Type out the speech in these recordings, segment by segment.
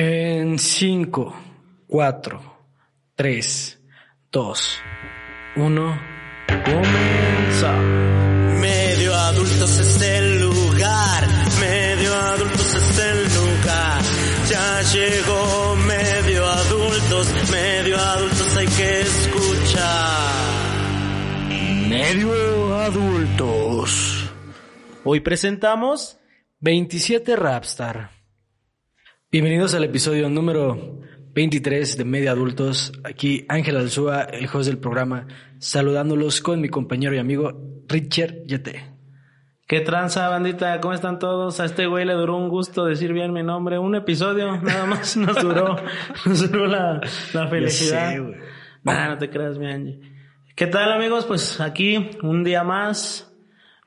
En 5, 4, 3, 2, 1, comienza. Medio adultos es el lugar, medio adultos es el lugar. Ya llegó medio adultos, medio adultos hay que escuchar. Medio adultos. Hoy presentamos 27 Rapstar. Bienvenidos al episodio número 23 de Medio Adultos. Aquí Ángel Alzúa, el host del programa, saludándolos con mi compañero y amigo Richard Yete. ¿Qué tranza, bandita? ¿Cómo están todos? A este güey le duró un gusto decir bien mi nombre. Un episodio nada más nos duró, nos duró la, la felicidad. sé, güey. Nah, no te creas, mi Angie. ¿Qué tal, amigos? Pues aquí, un día más,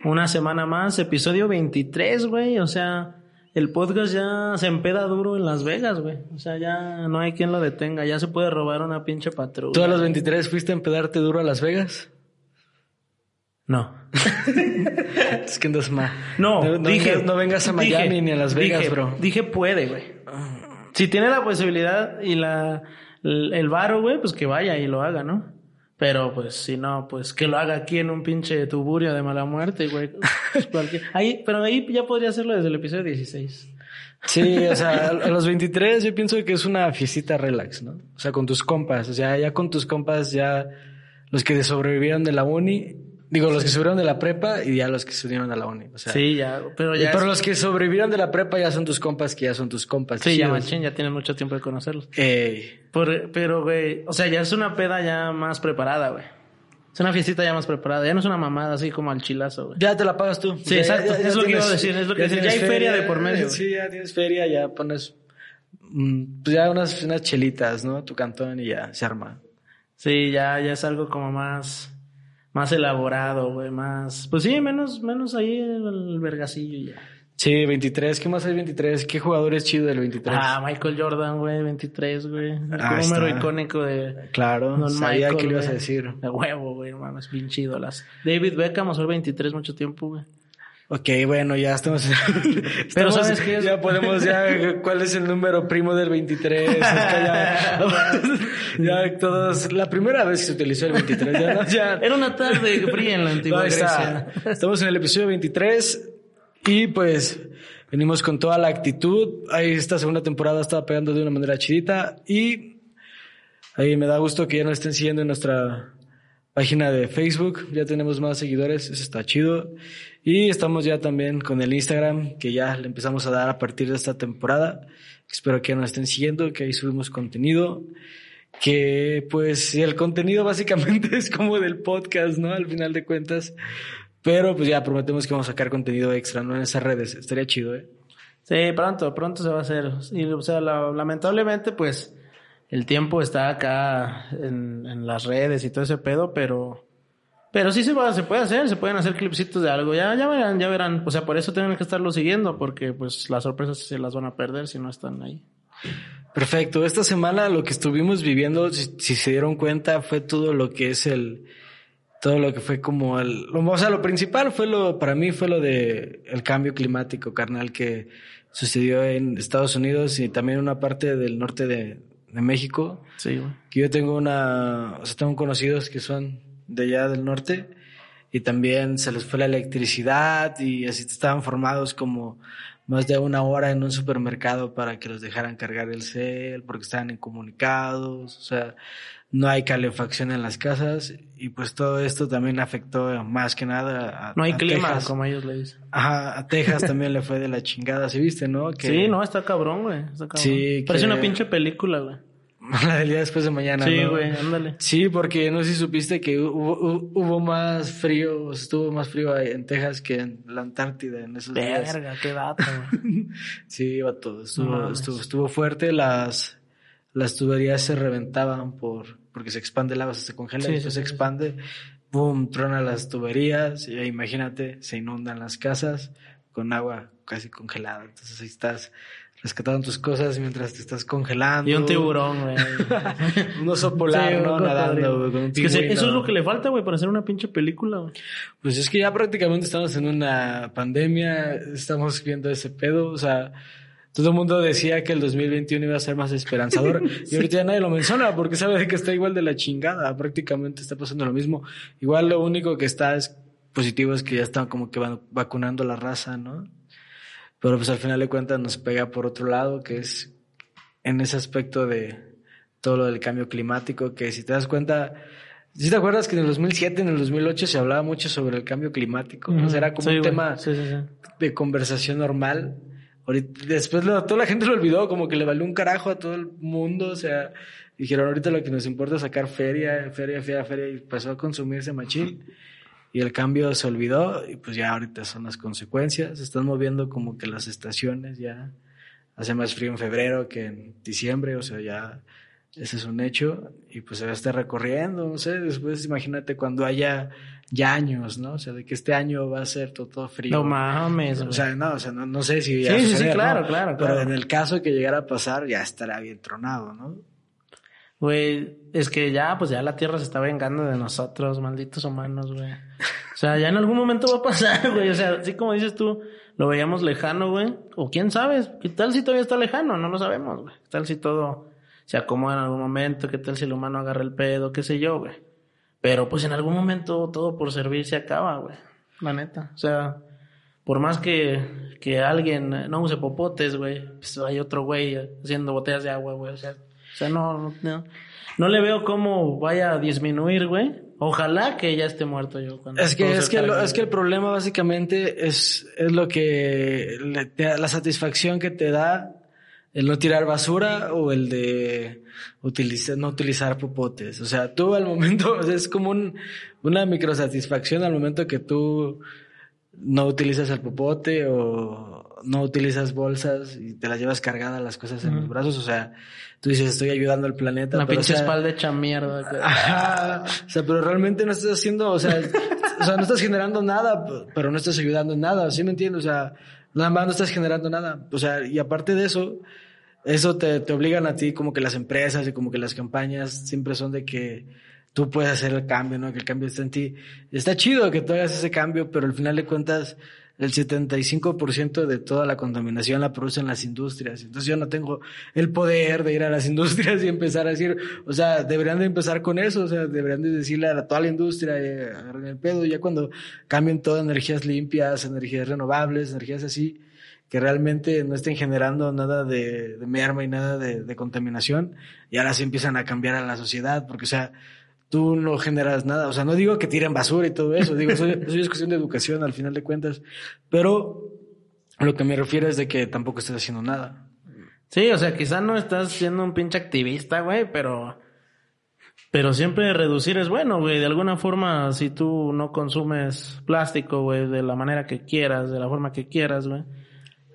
una semana más, episodio 23, güey. O sea, el podcast ya se empeda duro en Las Vegas, güey. O sea, ya no hay quien lo detenga. Ya se puede robar una pinche patrulla. ¿Tú a los 23 fuiste a empedarte duro a Las Vegas? No. Es que andas mal. No, no, no dije, vengas, no vengas a Miami dije, ni a Las Vegas, dije, bro. Dije puede, güey. Si tiene la posibilidad y la el, el varo, güey, pues que vaya y lo haga, ¿no? Pero pues si no, pues que lo haga aquí en un pinche tuburio de mala muerte, güey. Ahí, pero ahí ya podría hacerlo desde el episodio 16. Sí, o sea, a a los 23 yo pienso que es una fiestita relax, ¿no? O sea, con tus compas, o sea, ya con tus compas, ya los que sobrevivieron de la uni, digo, los que sobrevivieron de la prepa y ya los que se unieron a la uni, o sea. Sí, ya, pero ya. pero los que sobrevivieron de la prepa ya son tus compas, que ya son tus compas. sí, ya machín, ya tienes mucho tiempo de conocerlos. Ey. Por- pero, güey, o sea, ya es una peda ya más preparada, güey. Es una fiestita ya más preparada. Ya no es una mamada así como al chilazo, güey. Ya te la pagas tú. Sí, Ya- exacto. ya- ya Es lo que iba a decir, es lo que. Ya hay feria de por medio. Sí, ya tienes feria, ya pones, mm, pues ya unas, unas chelitas, ¿no? Tu cantón y ya se arma. Sí, ya, ya es algo como más, más elaborado, güey, más, pues sí, menos, menos ahí el, vergacillo ya. Sí, 23. ¿Qué más hay 23? ¿Qué jugador es chido del 23? Ah, Michael Jordan, güey, 23, güey. El Ah, número está. icónico de claro, Don sabía Michael, que le ibas a decir. De huevo, güey, mames, bien chido las. David Beckham usó el 23 mucho tiempo, güey. Ok, bueno, ya estamos. Pero estamos- ¿sabes qué es? Ya podemos, ya, ¿cuál es el número primo del 23? Es que ya, ya todos, la primera vez que se utilizó el 23, ya, no, ya. Era una tarde fría en la antigua está. Grecia. Estamos en el episodio 23 y pues venimos con toda la actitud. Ahí esta segunda temporada estaba pegando de una manera chidita y ahí me da gusto que ya nos estén siguiendo en nuestra página de Facebook. Ya tenemos más seguidores, eso está chido. Y estamos ya también con el Instagram que ya le empezamos a dar a partir de esta temporada. Espero que nos estén siguiendo, que ahí subimos contenido. Que pues el contenido básicamente es como del podcast, ¿no? Al final de cuentas. Pero pues ya prometemos que vamos a sacar contenido extra, ¿no? En esas redes. Estaría chido, ¿eh? Sí, pronto, pronto se va a hacer. Y, o sea, la- lamentablemente, pues, el tiempo está acá en, en las redes y todo ese pedo, pero, pero sí se, va, se puede hacer, se pueden hacer clipsitos de algo. Ya, ya verán, ya verán. O sea, por eso tienen que estarlo siguiendo, porque pues las sorpresas se las van a perder si no están ahí. Perfecto. Esta semana lo que estuvimos viviendo, si, si se dieron cuenta, fue todo lo que es el, todo lo que fue como el, o sea, lo principal fue lo, para mí fue lo de el cambio climático, carnal, que sucedió en Estados Unidos y también una parte del norte de, de México. Sí, güey. que yo tengo una, o sea, tengo conocidos que son de allá del norte y también se les fue la electricidad y así estaban formados como más de una hora en un supermercado para que los dejaran cargar el cel porque estaban incomunicados, o sea, no hay calefacción en las casas y pues todo esto también afectó más que nada a, No hay a clima, Texas. como ellos le dicen. Ajá, a Texas también le fue de la chingada, ¿sí viste, no? Que Sí, no, está cabrón, güey. Está cabrón. Sí, Parece que- una pinche película, güey. La del día después de mañana, Sí, ¿no? güey, ándale. Sí, porque no sé si supiste que hubo, hubo- hubo más frío, estuvo más frío en Texas que en la Antártida en esos días. Verga, qué dato, güey. Sí, iba todo, estuvo, No estuvo, estuvo fuerte, las, las tuberías se reventaban por, porque se expande el agua, se congela Sí, y sí, se expande, boom, trona las tuberías, y ahí, imagínate, se inundan las casas con agua casi congelada, entonces ahí estás rescatando tus cosas mientras te estás congelando. Y un tiburón, güey. Un oso polar, Sí, ¿no? Nadando, güey, con un Es que eso es lo que le falta, güey, para hacer una pinche película, güey. Pues es que ya prácticamente estamos en una pandemia, estamos viendo ese pedo, o sea, todo el mundo decía que el 2021 iba a ser más esperanzador y ahorita ya nadie lo menciona porque sabe que está igual de la chingada, prácticamente está pasando lo mismo. Igual lo único que está es positivo es que ya están como que van vacunando la raza, ¿no? Pero pues al final de cuentas nos pega por otro lado, que es en ese aspecto de todo lo del cambio climático, que si te das cuenta, si te acuerdas que en el 2007, en el 2008 se hablaba mucho sobre el cambio climático? o sea, era como un tema de conversación normal. Ahorita, después toda la gente lo olvidó, como que le valió un carajo a todo el mundo, o sea, dijeron ahorita lo que nos importa es sacar feria, feria, feria, feria, y pasó a consumirse machín y el cambio se olvidó y pues ya ahorita son las consecuencias. Se están moviendo como que las estaciones ya. Hace más frío en febrero que en diciembre, o sea, ya ese es un hecho y pues se va a estar recorriendo, no sé, después imagínate cuando haya ya años, ¿no? O sea, de que este año va a ser todo, frío. No mames. O sea, no, o sea, no, sé si ya Sí, sí, sí, claro, claro, Pero en el caso que llegara a pasar ya estará bien tronado, ¿no? Güey, es que ya, pues ya la tierra se está vengando de nosotros, malditos humanos, güey. O sea, ya en algún momento va a pasar, güey. O sea, así como dices tú, lo veíamos lejano, güey. O quién sabe, ¿qué tal si todavía está lejano? No lo sabemos, güey. ¿Qué tal si todo se acomoda en algún momento? ¿Qué tal si el humano agarra el pedo? ¿Qué sé yo, güey? Pero pues en algún momento todo por servir se acaba, güey. La neta. O sea, por más que, que alguien no use popotes, güey, pues hay otro güey haciendo botellas de agua, güey. O sea, o sea, no, no, no le veo cómo vaya a disminuir, güey. Ojalá que ya esté muerto yo. Cuando es que, es que, es que el problema básicamente es, es lo que, la satisfacción que te da el no tirar basura o el de utilizar, no utilizar popotes. O sea, tú al momento, es como un, una microsatisfacción al momento que tú no utilizas el popote o no utilizas bolsas y te las llevas cargadas las cosas en los brazos. O sea, tú dices, estoy ayudando al planeta. Una pinche espalda hecha mierda. o sea, pero realmente no estás haciendo, o sea, o sea, no estás generando nada, pero no estás ayudando en nada. ¿Sí me entiendes? O sea, nada más no estás generando nada. O sea, y aparte de eso, eso te, te obligan a ti como que las empresas y como que las campañas siempre son de que tú puedes hacer el cambio, ¿no? Que el cambio está en ti. Está chido que tú hagas ese cambio, pero al final de cuentas, el 75% de toda la contaminación la producen las industrias. Entonces yo no tengo el poder de ir a las industrias y empezar a decir, o sea, deberían de empezar con eso, o sea, deberían de decirle a toda la industria, eh, agarren el pedo, ya cuando cambien todo energías limpias, energías renovables, energías así, que realmente no estén generando nada de, de merma y nada de, de contaminación, y ahora sí empiezan a cambiar a la sociedad, porque o sea, tú no generas nada. O sea, no digo que tiren basura y todo eso, digo, eso, es cuestión de educación al final de cuentas, pero lo que me refiero es de que tampoco estás haciendo nada. Sí, o sea, quizás no estás siendo un pinche activista, güey, pero... Pero siempre reducir es bueno, güey. De alguna forma, si tú no consumes plástico, güey, de la manera que quieras, de la forma que quieras, güey.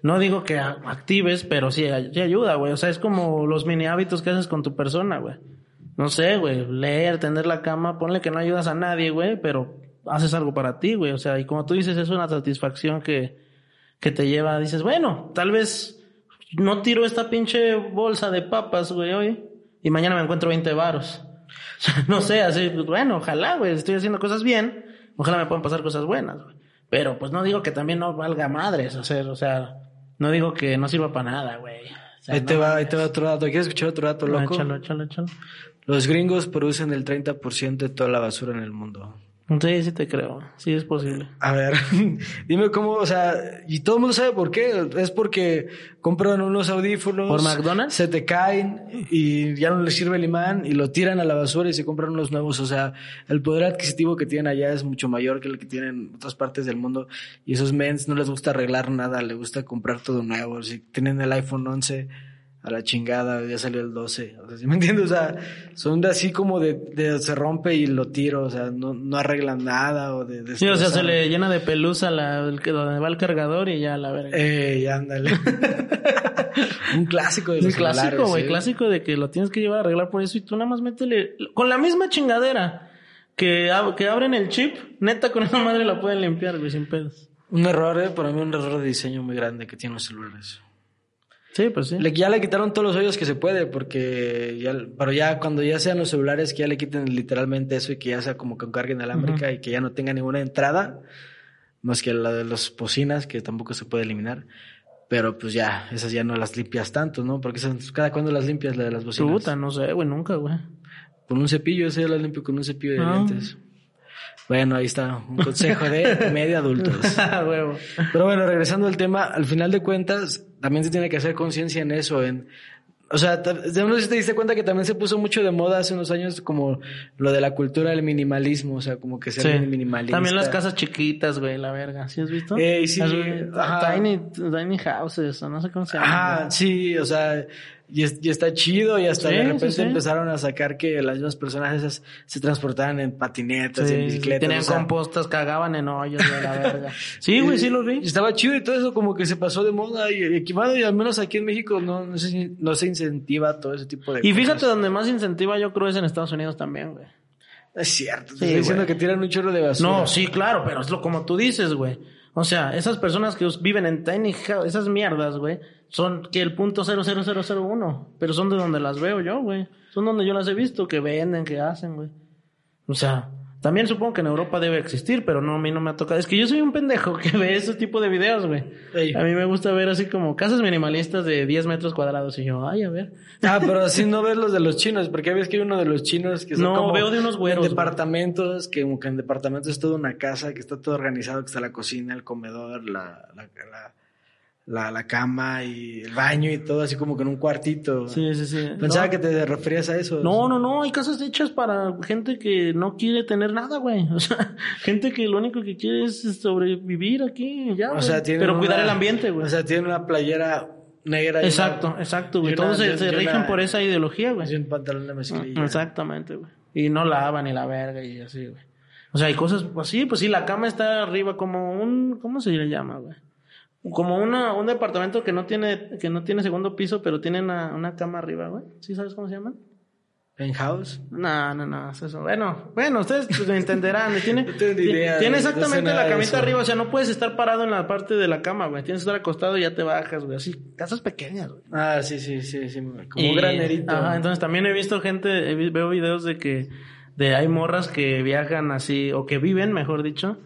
No digo que actives, pero sí, sí ayuda, güey. O sea, es como los mini hábitos que haces con tu persona, güey no sé, güey, leer, tender la cama, ponle que no ayudas a nadie, güey, pero haces algo para ti, güey. O sea, y como tú dices, es una satisfacción que, que te lleva, dices, bueno, tal vez no tiro esta pinche bolsa de papas, güey, hoy, y mañana me encuentro 20 varos. no sé, así, pues, bueno, ojalá, güey, estoy haciendo cosas bien, ojalá me puedan pasar cosas buenas, güey. Pero pues no digo que también no valga madres hacer, o sea, no digo que no sirva para nada, güey. ahí, te va, ahí te va otro dato. ¿Quieres escuchar otro dato, loco? échalo, échalo, échalo. Los gringos producen el 30% de toda la basura en el mundo. Sí, sí te creo. Sí es posible. A ver, dime cómo, o sea, y todo el mundo sabe por qué. Es porque compran unos audífonos. ¿Por McDonald's? Se te caen y ya no les sirve el imán y lo tiran a la basura y se compran unos nuevos. O sea, el poder adquisitivo que tienen allá es mucho mayor que el que tienen en otras partes del mundo. Y esos mens no les gusta arreglar nada, les gusta comprar todo nuevo. Si tienen el iPhone 11 a la chingada, ya salió el 12. O sea, ¿sí me entiendes? O sea, son de así como de, de, se rompe y lo tiro, o sea, no, no arreglan nada o de, Sí, o sea, se le llena de pelusa la, el, donde va el cargador y ya la verga. Eh, ándale. Un clásico de los Un clásico, güey, clásico de que lo tienes que llevar a arreglar por eso y tú nada más métele con la misma chingadera que, que abren el chip, neta con esa madre la pueden limpiar, güey, sin pedos. Un error, eh, para mí un error de diseño muy grande que tienen los celulares. Sí, pues sí. ya le quitaron todos los hoyos que se puede, porque ya, pero ya cuando ya sean los celulares que ya le quiten literalmente eso y que ya sea como con carga inalámbrica y que ya no tenga ninguna entrada, más que la de las bocinas, que tampoco se puede eliminar. Pero pues ya, esas ya no las limpias tanto, ¿no? Porque esas, cada cuando las limpias la de las bocinas. Puta, no sé, güey, nunca, güey. Con un cepillo, ese yo las limpio con un cepillo de Ah. dientes. Bueno, ahí está, un consejo de medio adultos. Pero bueno, regresando al tema, al final de cuentas, también se tiene que hacer conciencia en eso, en... O sea, no sé si te diste cuenta que también se puso mucho de moda hace unos años como lo de la cultura del minimalismo, o sea, como que ser Sí. minimalista. También las casas chiquitas, güey, la verga. ¿Sí has visto? Ey, sí, Las-. Tiny, tiny houses, o no sé cómo se llama. Ajá, sí, o sea, y, es- y está chido y hasta Sí, de repente sí. empezaron a sacar que las mismas personas esas se transportaban en patinetas y en bicicletas. tenían o sea, compostas, cagaban en hoyos de la verga. Sí, güey, sí lo vi. Y estaba chido y todo eso como que se pasó de moda y, y, y al menos aquí en México no, no, se, no se incentiva todo ese tipo de Y cosas. fíjate, donde más incentiva yo creo es en Estados Unidos también, güey. Es cierto, te estoy diciendo güey. que tiran un chorro de basura. No, sí, claro, pero es lo como tú dices, güey. O sea, esas personas que viven en tiny house, esas mierdas, güey, son que el punto 00001, pero son de donde las veo yo, güey. Son donde yo las he visto, que venden, que hacen, güey. O sea, también supongo que en Europa debe existir, pero no, a mí no me ha tocado. Es que yo soy un pendejo que ve ese tipo de videos, güey. Ey. A mí me gusta ver así como casas minimalistas de 10 metros cuadrados y yo, ay, a ver. Ah, pero así no ves los de los chinos, porque ves que hay uno de los chinos que son No, como veo de unos güeros, en departamentos, que como que en departamentos es toda una casa, que está todo organizado, que está la cocina, el comedor, la, la, la, la, la cama y el baño y todo así como que en un cuartito. Sí, sí, sí. Pensaba No. que te referías a eso. No, no, no, hay casas hechas para gente que no quiere tener nada, güey. O sea, gente que lo único que quiere es sobrevivir aquí y ya. O sea, tiene Pero cuidar el ambiente, güey. O sea, tiene una playera negra y exacto, una- exacto, güey. y Todos se, y una- rigen por esa ideología, y güey. un pantalón de mezclilla. Exactamente, güey. Y no lavan ni la verga y así, güey. O sea, hay cosas así, pues sí, la cama está arriba como un, ¿cómo se le llama, güey? Como una, un departamento que no tiene, que no tiene segundo piso, pero tiene una, una cama arriba, güey. ¿Sí sabes cómo se llaman? Penthouse. No, no, no, es eso. Bueno, bueno, ustedes pues, lo entenderán. Tiene, No tengo ni idea, tiene no sé exactamente la camita arriba, o sea, no puedes estar parado en la parte de la cama, güey. Tienes que estar acostado y ya te bajas, güey. Así, casas pequeñas, güey. Ah, sí, sí, sí, sí. Como Y- un granerito. Ajá, entonces también he visto gente, he veo videos de que de hay morras que viajan así, o que viven, mejor dicho,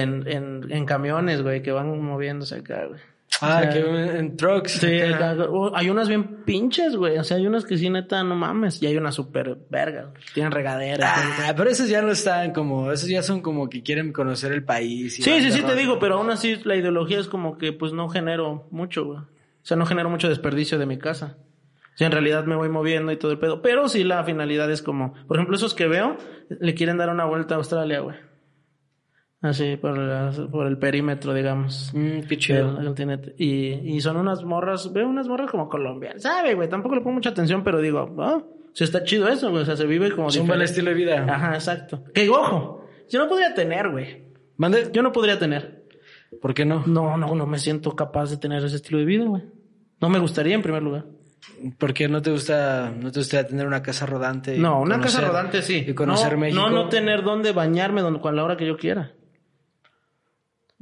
en, en, en camiones, güey, que van moviéndose acá, güey. Ah, O sea, que en, trucks. Sí, acá. hay unas bien pinches, güey. O sea, hay unas que sí, neta, no mames. Y hay unas súper vergas. Tienen regaderas. Ah, pero esos ya no están como, esos ya son como que quieren conocer el país. y Sí, sí, sí, te digo, pero aún así la ideología es como que pues no genero mucho, güey. O sea, no genero mucho desperdicio de mi casa. O sea, en realidad me voy moviendo y todo el pedo. Pero sí la finalidad es como, por ejemplo, esos que veo, le quieren dar una vuelta a Australia, güey. Así, por, la- por el perímetro, digamos. Mm, qué del chido. continente. Y, y son unas morras, veo unas morras como colombianas. ¿Sabe, güey? Tampoco le pongo mucha atención, pero digo, ah, o sea, está chido eso, güey. O sea, se vive como Es un buen estilo de vida. Ajá, exacto. Que ojo, yo no podría tener, güey. ¿Mande? Yo no podría tener. ¿Por qué no? No, no, no me siento capaz de tener ese estilo de vida, güey. No me gustaría en primer lugar. ¿Por qué no te gusta, no te gusta tener una casa rodante? No, una conocer- casa rodante sí. Y conocer no, México. No, no tener dónde bañarme donde, con la hora que yo quiera.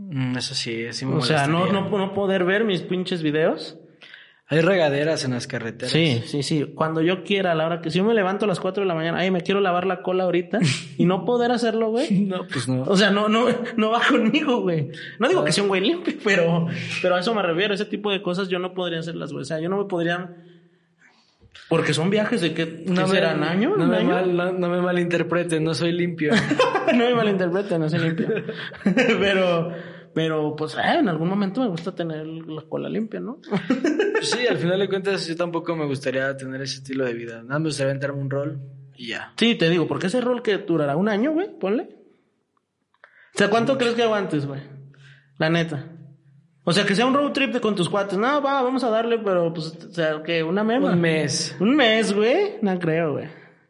Mm, eso sí, sí me O sea, no, no, no poder ver mis pinches videos. Hay regaderas en las carreteras. Sí, sí, sí. Cuando yo quiera, a la hora que si yo me levanto a las 4 de la mañana, ay, me quiero lavar la cola ahorita y no poder hacerlo, güey. No, pues no. O sea, no, no, no va conmigo, güey. No digo que sea un güey limpio, pero, pero a eso me refiero. Ese tipo de cosas yo no podría hacerlas, güey. O sea, yo no me podría. Porque son viajes de que No me- serán años, No no, no me malinterpreten, no soy limpio. no me malinterpreten, no soy limpio. pero, pero, pues, eh, en algún momento me gusta tener la cola limpia, ¿no? sí, al final de cuentas yo tampoco me gustaría tener ese estilo de vida. Nada, me gustaría aventarme un rol y ya. sí, te digo, porque ese rol que durará un año, güey, ponle. O sea, ¿cuánto crees que aguantes, güey? La neta. O sea, que sea un road trip de con tus cuates. No, va, vamos a darle, pero, pues, o sea, que una mema. Un mes. Un mes, güey. No creo, güey.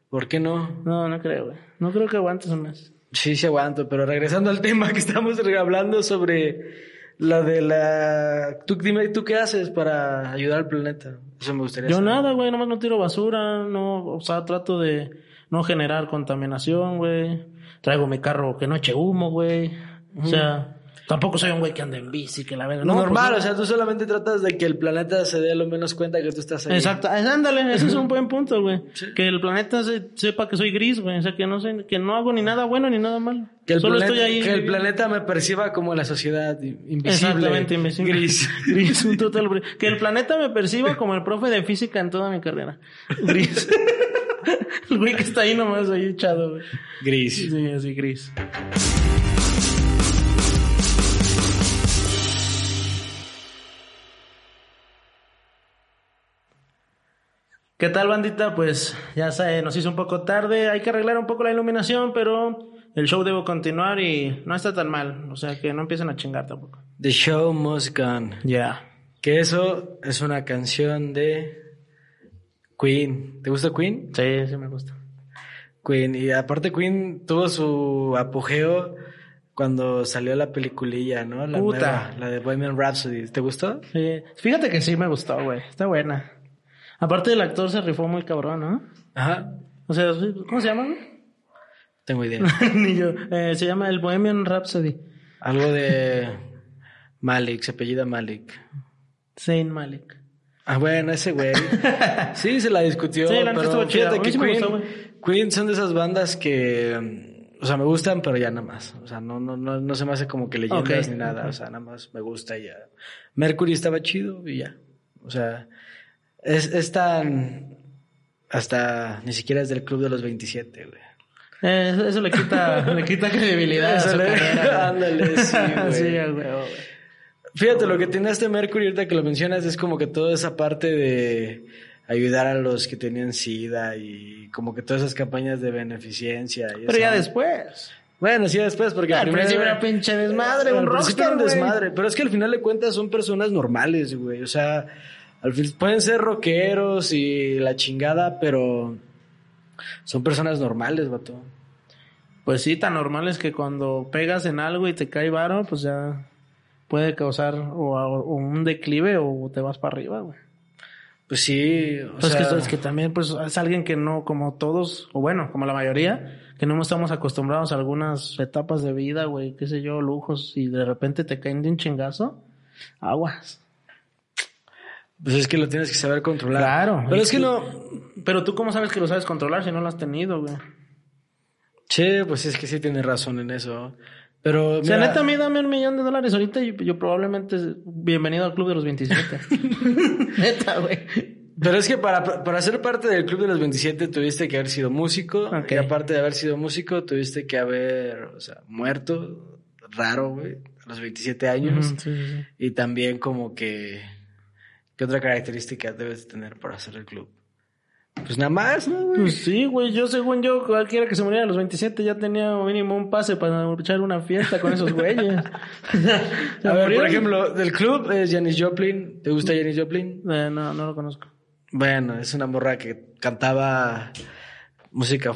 ¿Por qué no? No, no creo, güey. No creo que aguantes un mes. Sí, sí aguanto, pero regresando al tema que estamos hablando sobre la de la... Tú dime, ¿tú qué haces para ayudar al planeta? Eso me gustaría Yo saber. nada, güey. Nomás no tiro basura. No, o sea, trato de no generar contaminación, güey. Traigo mi carro que no eche humo, güey. O sea, Tampoco soy un güey que anda en bici, que la verdad. No, normal, pues, o sea, tú solamente tratas de que el planeta se dé lo menos cuenta que tú estás ahí. Exacto, Ah, ándale, ese es un buen punto, güey. Que el planeta se- sepa que soy gris, güey. O sea, que no sé, que no hago ni nada bueno ni nada malo. Que el, Solo planeta, estoy ahí. que el planeta me perciba como la sociedad invisible. Exactamente, invisible. Gris. Gris, un total gris. Que el planeta me perciba como el profe de física en toda mi carrera. Gris. el güey que está ahí nomás ahí echado, güey. Gris. Sí, así gris. ¿Qué tal, bandita? Pues ya se nos hizo un poco tarde. Hay que arreglar un poco la iluminación, pero el show debe continuar y no está tan mal. O sea, que no empiecen a chingar tampoco. The show must go on. Ya. Que eso es una canción de Queen. ¿Te gusta Queen? Sí, sí me gusta. Queen. Y aparte Queen tuvo su apogeo cuando salió la peliculilla, ¿no? La Puta. nueva, la de Bohemian Rhapsody. ¿Te gustó? Sí. Fíjate que sí me gustó, güey. Está buena. Aparte el actor se rifó muy cabrón, ¿no? Ajá. O sea, ¿cómo se llama? Tengo idea. Ni yo. Eh, se llama el Bohemian Rhapsody. Algo de Malik, se apellida Malik. Zayn Malik. Ah, bueno, ese güey. Sí, se la discutió. Sí, la pero fíjate que Queen, gustó, güey. Queen son de esas bandas que, o sea, me gustan, pero ya nada más. O sea, no, no, no, no se me hace como que leyendas ni nada. O sea, nada más me gusta y ya. Mercury estaba chido y ya. O sea, es, es tan, hasta ni siquiera es del club de los 27, güey. Eh, eso, eso le quita, le quita credibilidad a Eso su le- carrera, güey. Ándale, sí, güey. Sí, güey, güey. Fíjate, lo que tiene este Mercury, ahorita que lo mencionas, es como que toda esa parte de ayudar a los que tenían SIDA y como que todas esas campañas de beneficencia. y Pero ya después. Bueno, sí, después, porque Al principio era pinche desmadre, un rockstar, desmadre. Pero es que al final de cuentas son personas normales, güey. O sea, al fin, pueden ser rockeros y la chingada, pero son personas normales, vato. Pues sí, tan normal es que cuando pegas en algo y te cae varo, pues ya puede causar o, o un declive o te vas para arriba, güey. Pues sí, o Pues sea... que, es que también pues es alguien que no, como todos, o bueno, como la mayoría, que no estamos acostumbrados a algunas etapas de vida, güey, qué sé yo, lujos, y de repente te caen de un chingazo, aguas. Pues es que lo tienes que saber controlar. Claro. Pero es que no... Pero tú cómo sabes que lo sabes controlar si no lo has tenido, güey. Sí, pues es que sí tienes razón en eso. Pero, O sea, neta, a mí dame un millón de dólares ahorita y yo probablemente, bienvenido al club de los 27. neta, güey. pero es que para, para ser parte del club de los 27 tuviste que haber sido músico. Ok. Y aparte de haber sido músico, tuviste que haber, o sea, muerto, raro, güey, a los 27 años. Sí, sí. Y también como que, ¿qué otra característica debes tener para hacer el club? Pues nada más, ¿no, güey? Pues sí, güey, yo según yo, cualquiera que se muriera a los 27 ya tenía mínimo un pase para echar una fiesta con esos güeyes. A ver, por ejemplo, del club es Janis Joplin. ¿Te gusta Janis Joplin? Eh, no, no lo conozco. Bueno, es una morra que cantaba música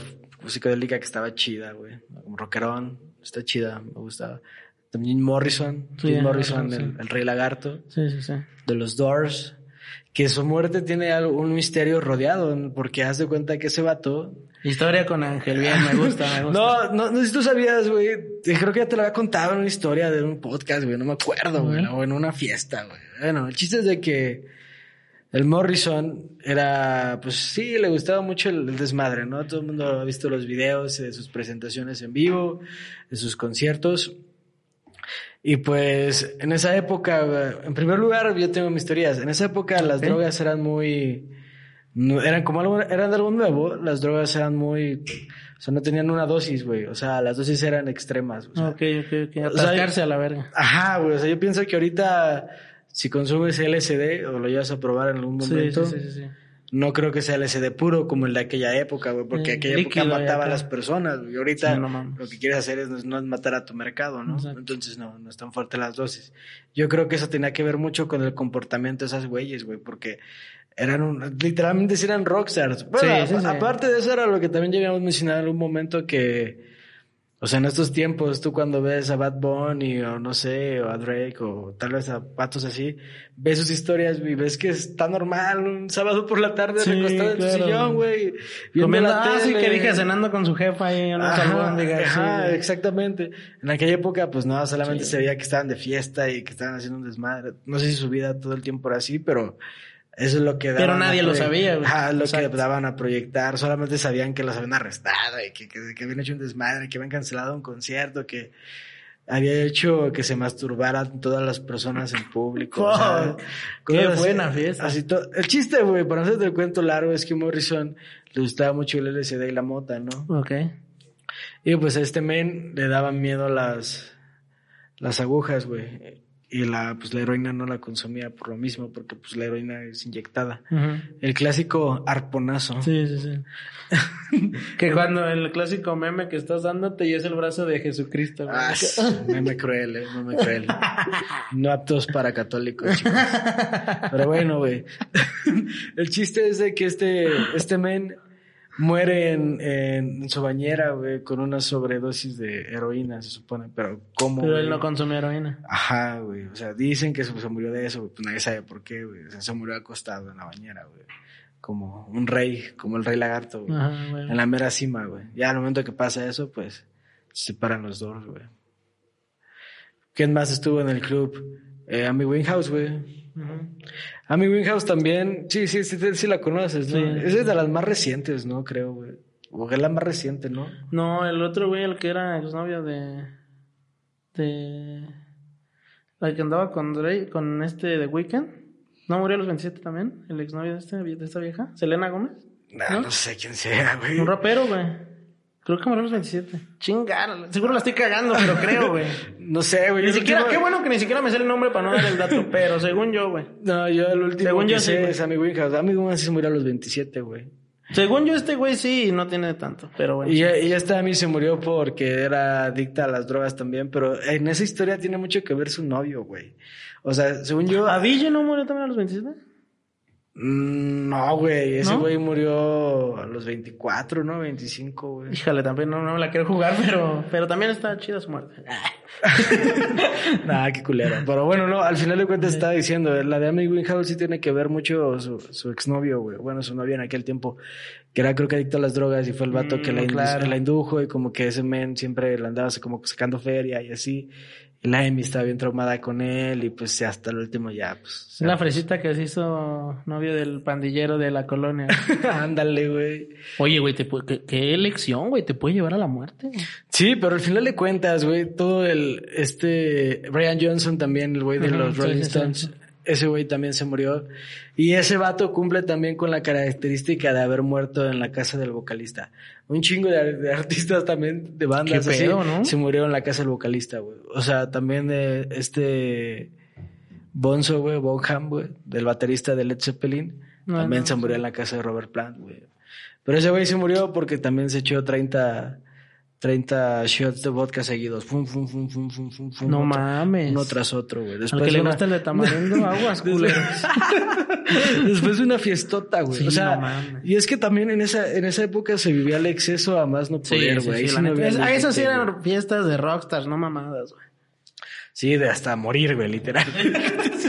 psicodélica que estaba chida, güey. Como rockerón, está chida, me gustaba. También Morrison, Sí, Jim Morrison, sí. el, rey lagarto, Sí, sí, sí. de los Doors, que su muerte tiene algo- un misterio rodeado, porque haz de cuenta que ese vato... Historia con Ángel, bien, me gusta, me gusta. No, no, no sé si tú sabías, güey. eh, Creo que ya te lo había contado en una historia de un podcast, güey. No me acuerdo, güey. O en una fiesta, güey. Bueno, el chiste es de que el Morrison era, pues sí, le gustaba mucho el, el desmadre, ¿no? Todo el mundo ha visto los videos de sus presentaciones en vivo, de sus conciertos. Y pues en esa época, en primer lugar, yo tengo mis teorías. En esa época las drogas eran muy, eran como algo, eran de algo nuevo. Las drogas eran muy, o sea, no tenían una dosis, güey. O sea, las dosis eran extremas. o sea, Ok, ok, ok. O sea, Atascarse a la verga. Ajá, güey. O sea, yo pienso que ahorita, si consumes LSD o lo llevas a probar en algún momento, sí, sí, sí, sí. No creo que sea LSD puro como el de aquella época, güey. Porque aquella época mataba a las personas, güey. Ahorita Sí, no mames. lo que quieres hacer es no es matar a tu mercado, ¿no? Exacto. Entonces no, no es tan fuerte las dosis. Yo creo que eso tenía que ver mucho con el comportamiento de esas güeyes, güey. Porque eran un, literalmente eran rockstars. Bueno, Sí, sí, a- aparte de eso era lo que también ya habíamos mencionado en un momento que... O sea, en estos tiempos, tú cuando ves a Bad Bunny o no sé, o a Drake o tal vez a patos así, ves sus historias y ves que está normal un sábado por la tarde Sí, recostado en claro. sillón, güey. Comiendo, la ah, sí, que dije cenando con su jefa ahí en sí, ajá, güey. exactamente. En aquella época, pues no, solamente se veía que estaban de fiesta y que estaban haciendo un desmadre. No sé si su vida todo el tiempo era así, pero eso es lo que Pero daban a nadie lo sabía, güey. Ajá, lo Exacto. que daban a proyectar. Solamente sabían que los habían arrestado y que, que, que habían hecho un desmadre, que habían cancelado un concierto, que había hecho que se masturbaran todas las personas en público. o sea, Fuck. cosas Qué así- buena fiesta. así el chiste, güey, para no hacerte el cuento largo, es que Morrison le gustaba mucho el LSD y la mota, ¿no? Ok. Y pues a este men le daban miedo las, las agujas, güey. Y la, pues la heroína no la consumía por lo mismo, porque pues la heroína es inyectada. El clásico arponazo. Sí, sí, sí. que cuando el clásico meme que estás dándote y es el brazo de Jesucristo. güey. Ah, meme cruel, eh, meme cruel. No aptos para católicos, chicos. Pero bueno, güey. El chiste es de que este, este men muere en, en su bañera, güey, con una sobredosis de heroína, se supone. Pero ¿cómo? Pero él güey? no consumió heroína. Ajá, güey. O sea, dicen que se, se murió de eso, güey. Pues nadie sabe por qué, güey. O sea, se murió acostado en la bañera, güey. Como un rey, como el rey lagarto, güey. Ajá, güey. En la mera cima, güey. Ya al momento que pasa eso, pues se separan los dos, güey. ¿Quién más estuvo en el club? Eh, Amy Winehouse, güey. Ujú. Amy Winehouse también. Sí, sí, sí, sí, la conoces, ¿no? Sí. Esa es de las más recientes, ¿no? Creo, güey. O es la más reciente, ¿no? No, el otro güey, el que era exnovio de. de. La que andaba con Drake, con este de Weekend. ¿No murió a los 27 también? ¿El exnovio de, este, de esta vieja? ¿Selena Gómez? Nah, ¿No? ¿No? sé quién sea, güey. Un rapero, güey. Creo que murió a los 27. Chingada. Seguro la estoy cagando, pero creo, güey. No sé, güey. Ni siquiera, último- qué bueno que ni siquiera me sé el nombre para no dar el dato, pero según yo, güey. No, yo el último Según que yo sí, sé güey. es Amy Winehouse. Amy Winehouse sí se murió a los 27, güey. Según yo, este güey sí no tiene tanto, pero bueno. Y, y esta Amy se murió porque era adicta a las drogas también, pero en esa historia tiene mucho que ver su novio, güey. O sea, según yo... ¿Aville no murió también a los 27? Mm, No, güey, ese ¿No? güey murió a los 24, ¿no? 25, güey. Híjole, también no, no me la quiero jugar, pero, pero también está chida su muerte. Nah, qué culero. Pero bueno, no, al final de cuentas estaba diciendo, la de Amy Winehouse sí tiene que ver mucho su, su exnovio, güey. Bueno, su novio en aquel tiempo, que era creo que adicto a las drogas y fue el vato Mm, que la, claro. la indujo y como que ese men siempre le andaba así como sacando feria y así. La Amy estaba bien traumada con él y pues hasta el último ya, pues... Es la fresita que se hizo novio del pandillero de la colonia. Ándale, güey. Oye, güey, ¿qué, qué elección, güey? Te puede llevar a la muerte. Sí, pero al final de cuentas, güey, todo el, este, Brian Johnson también, el güey de los sí, Rolling sí, sí. Ese güey también se murió. Y ese vato cumple también con la característica de haber muerto en la casa del vocalista. Un chingo de, artistas también, de bandas así, pedo, ¿no? se murieron en la casa del vocalista, güey. O sea, también de este Bonzo, güey, Bonham, güey, del baterista de Led Zeppelin, No, también no, se murió en la casa de Robert Plant, güey. Pero ese güey se murió porque también se echó 30, 30 shots de vodka seguidos. Fum, fum, fum, fum, fum, fum, fum. No mames. Uno tras otro, güey. Al Después que le una- gusta el de tamarindo, aguas, culeros. Después de una fiestota, güey. Sí, o sea, no mames. y es que también en esa, en esa época se vivía el exceso a más no poder, güey. Sí, sí no Es- ah, esas sí eran fiestas de rockstars, no mamadas, güey. Sí, de hasta morir, güey, literal.